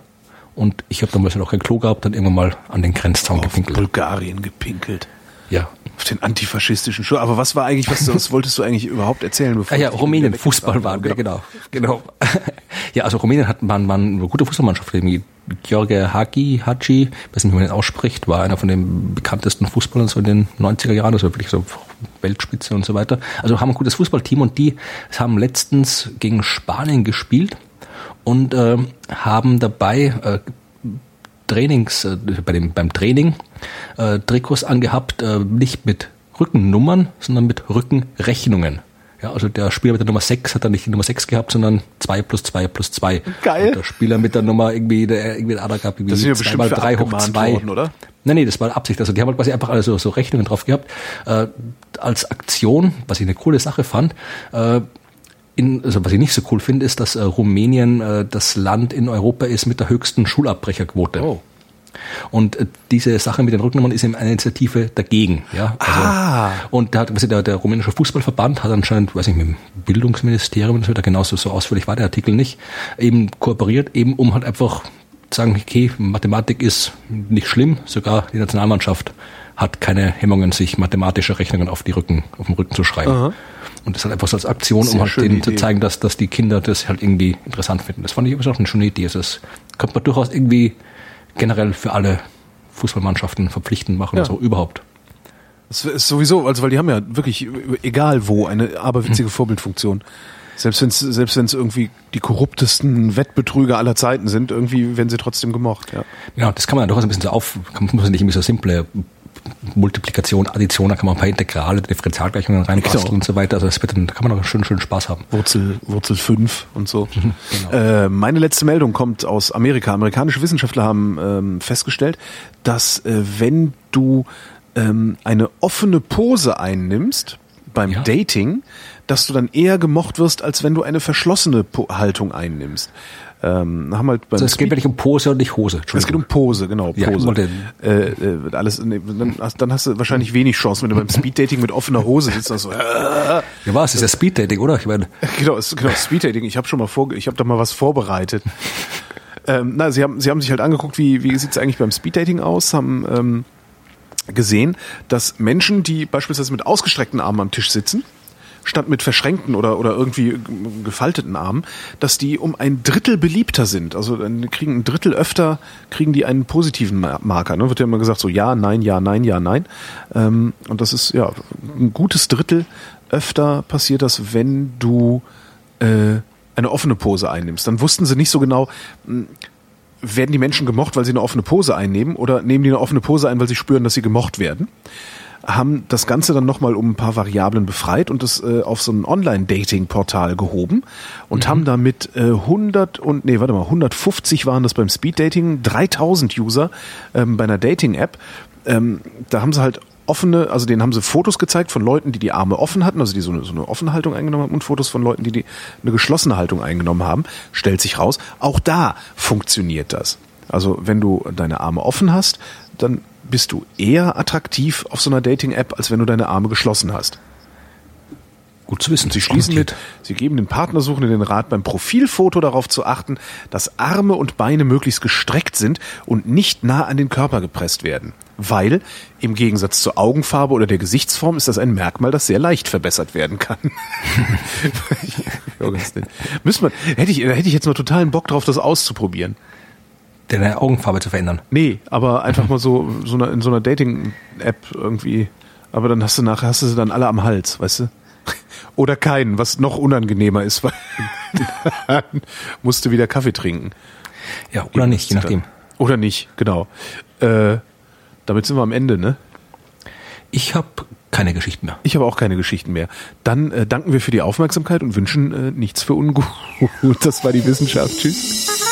Und ich habe damals noch kein Klo gehabt, dann irgendwann mal an den Grenzzaun Auf gepinkelt. Bulgarien gepinkelt. Ja, Auf den antifaschistischen Schuh. Aber was war eigentlich, was, was wolltest du eigentlich überhaupt erzählen? Bevor Ah ja, dich Rumänien, Fußball waren wir, genau. genau. ja, also Rumänien hat man, man eine gute Fußballmannschaft, George Hagi, Haji, weiß nicht, wie man den ausspricht, war einer von den bekanntesten Fußballern so in den 90er Jahren, also wirklich so Weltspitze und so weiter. Also haben ein gutes Fußballteam und die haben letztens gegen Spanien gespielt und äh, haben dabei äh, Trainings, äh, bei dem, beim Training äh, Trikots angehabt, äh, nicht mit Rückennummern, sondern mit Rückenrechnungen. Ja, also der Spieler mit der Nummer 6 hat dann nicht die Nummer 6 gehabt, sondern 2 plus 2 plus 2. Geil. Und der Spieler mit der Nummer irgendwie, der irgendwie ein anderer gehabt, Das sind ja irgendwie bestimmt mal für 3 hoch abgemahnt 2. worden, oder? Nein, nee, das war Absicht. Also die haben halt quasi einfach alle so, so Rechnungen drauf gehabt. Äh, als Aktion, was ich eine coole Sache fand, äh, in, also was ich nicht so cool finde, ist, dass äh, Rumänien äh, das Land in Europa ist mit der höchsten Schulabbrecherquote. Oh. Und äh, diese Sache mit den Rücknummern ist eben eine Initiative dagegen. Ja? Also, Ah. Und da hat, der, der rumänische Fußballverband hat anscheinend, weiß nicht, mit dem Bildungsministerium, das wird da genauso so ausführlich war der Artikel nicht, eben kooperiert, eben um halt einfach zu sagen, okay, Mathematik ist nicht schlimm, sogar die Nationalmannschaft hat keine Hemmungen, sich mathematische Rechnungen auf die Rücken, auf den Rücken zu schreiben. Aha. Und das halt einfach so als Aktion, Sehr um halt denen zu Idee. zeigen, dass, dass die Kinder das halt irgendwie interessant finden. Das fand ich aber auch eine schöne Idee. Also das könnte man durchaus irgendwie generell für alle Fußballmannschaften verpflichtend machen, Ja. also überhaupt. Das ist sowieso, also weil die haben ja wirklich, egal wo, eine Hm. aberwitzige Vorbildfunktion. Selbst wenn es selbst wenn's irgendwie die korruptesten Wettbetrüger aller Zeiten sind, irgendwie werden sie trotzdem gemocht. Ja. Ja, das kann man ja durchaus ein bisschen so auf, kann, muss man nicht irgendwie so simple Multiplikation, Addition, da kann man ein paar Integrale, Differentialgleichungen reinbasteln Genau. und so weiter. Also das wird dann, da kann man auch schön, schön Spaß haben. Wurzel, Wurzel 5 und so. Genau. Äh, meine letzte Meldung kommt aus Amerika. Amerikanische Wissenschaftler haben ähm, festgestellt, dass äh, wenn du ähm, eine offene Pose einnimmst beim Ja. Dating, dass du dann eher gemocht wirst, als wenn du eine verschlossene po Haltung einnimmst. Ähm, haben halt beim Also es geht wirklich um Pose und nicht Hose. es geht um. Pose, genau, Ja, Pose. wollte- äh, äh, alles, nee, dann, hast, dann hast du wahrscheinlich wenig Chancen, wenn du beim Speeddating mit offener Hose sitzt. Also, äh, Ja, was? Ist ja Speeddating, oder? Ich meine, genau, es- genau, Speeddating. Ich habe schon mal vor, ich habe da mal was vorbereitet. ähm, na, sie haben, sie haben sich halt angeguckt, wie, wie sieht's eigentlich beim Speeddating aus, haben ähm, gesehen, dass Menschen, die beispielsweise mit ausgestreckten Armen am Tisch sitzen, statt mit verschränkten oder, oder irgendwie gefalteten Armen, dass die um ein Drittel beliebter sind. Also dann kriegen ein Drittel öfter, kriegen die einen positiven Ma- Marker. Ne? Wird ja immer gesagt, so ja, nein, ja, nein, ja, nein. Ähm, und das ist ja ein gutes Drittel öfter passiert das, wenn du äh, eine offene Pose einnimmst. Dann wussten sie nicht so genau, mh, werden die Menschen gemocht, weil sie eine offene Pose einnehmen oder nehmen die eine offene Pose ein, weil sie spüren, dass sie gemocht werden? Haben das Ganze dann nochmal um ein paar Variablen befreit und das äh, auf so ein Online-Dating-Portal gehoben und haben damit äh, 100 und, nee, warte mal, 150 waren das beim Speed-Dating, 3000 User ähm, bei einer Dating-App. Ähm, da haben sie halt offene, also denen haben sie Fotos gezeigt von Leuten, die die Arme offen hatten, also die so eine, so eine offene Haltung eingenommen haben und Fotos von Leuten, die, die eine geschlossene Haltung eingenommen haben. Stellt sich raus, auch da funktioniert das. Also wenn du deine Arme offen hast, dann bist du eher attraktiv auf so einer Dating-App, als wenn du deine Arme geschlossen hast. gut zu wissen. Sie schließen mit, sie geben den Partnersuchenden den Rat, beim Profilfoto darauf zu achten, dass Arme und Beine möglichst gestreckt sind und nicht nah an den Körper gepresst werden. Weil im Gegensatz zur Augenfarbe oder der Gesichtsform ist das ein Merkmal, das sehr leicht verbessert werden kann. Müsste man, hätte ich, hätte ich jetzt mal totalen Bock drauf, das auszuprobieren. Deine Augenfarbe zu verändern. Nee, aber einfach mal so, so eine, in so einer Dating-App irgendwie. Aber dann hast du nachher, hast du sie dann alle am Hals, weißt du? Oder keinen, was noch unangenehmer ist, weil dann musst du wieder Kaffee trinken. Ja, oder nicht, je nachdem. Oder nicht, genau. Äh, damit sind wir am Ende, ne? Ich habe keine Geschichten mehr. Ich habe auch keine Geschichten mehr. Dann äh, danken wir für die Aufmerksamkeit und wünschen äh, nichts für ungut. Das war die Wissenschaft. Tschüss.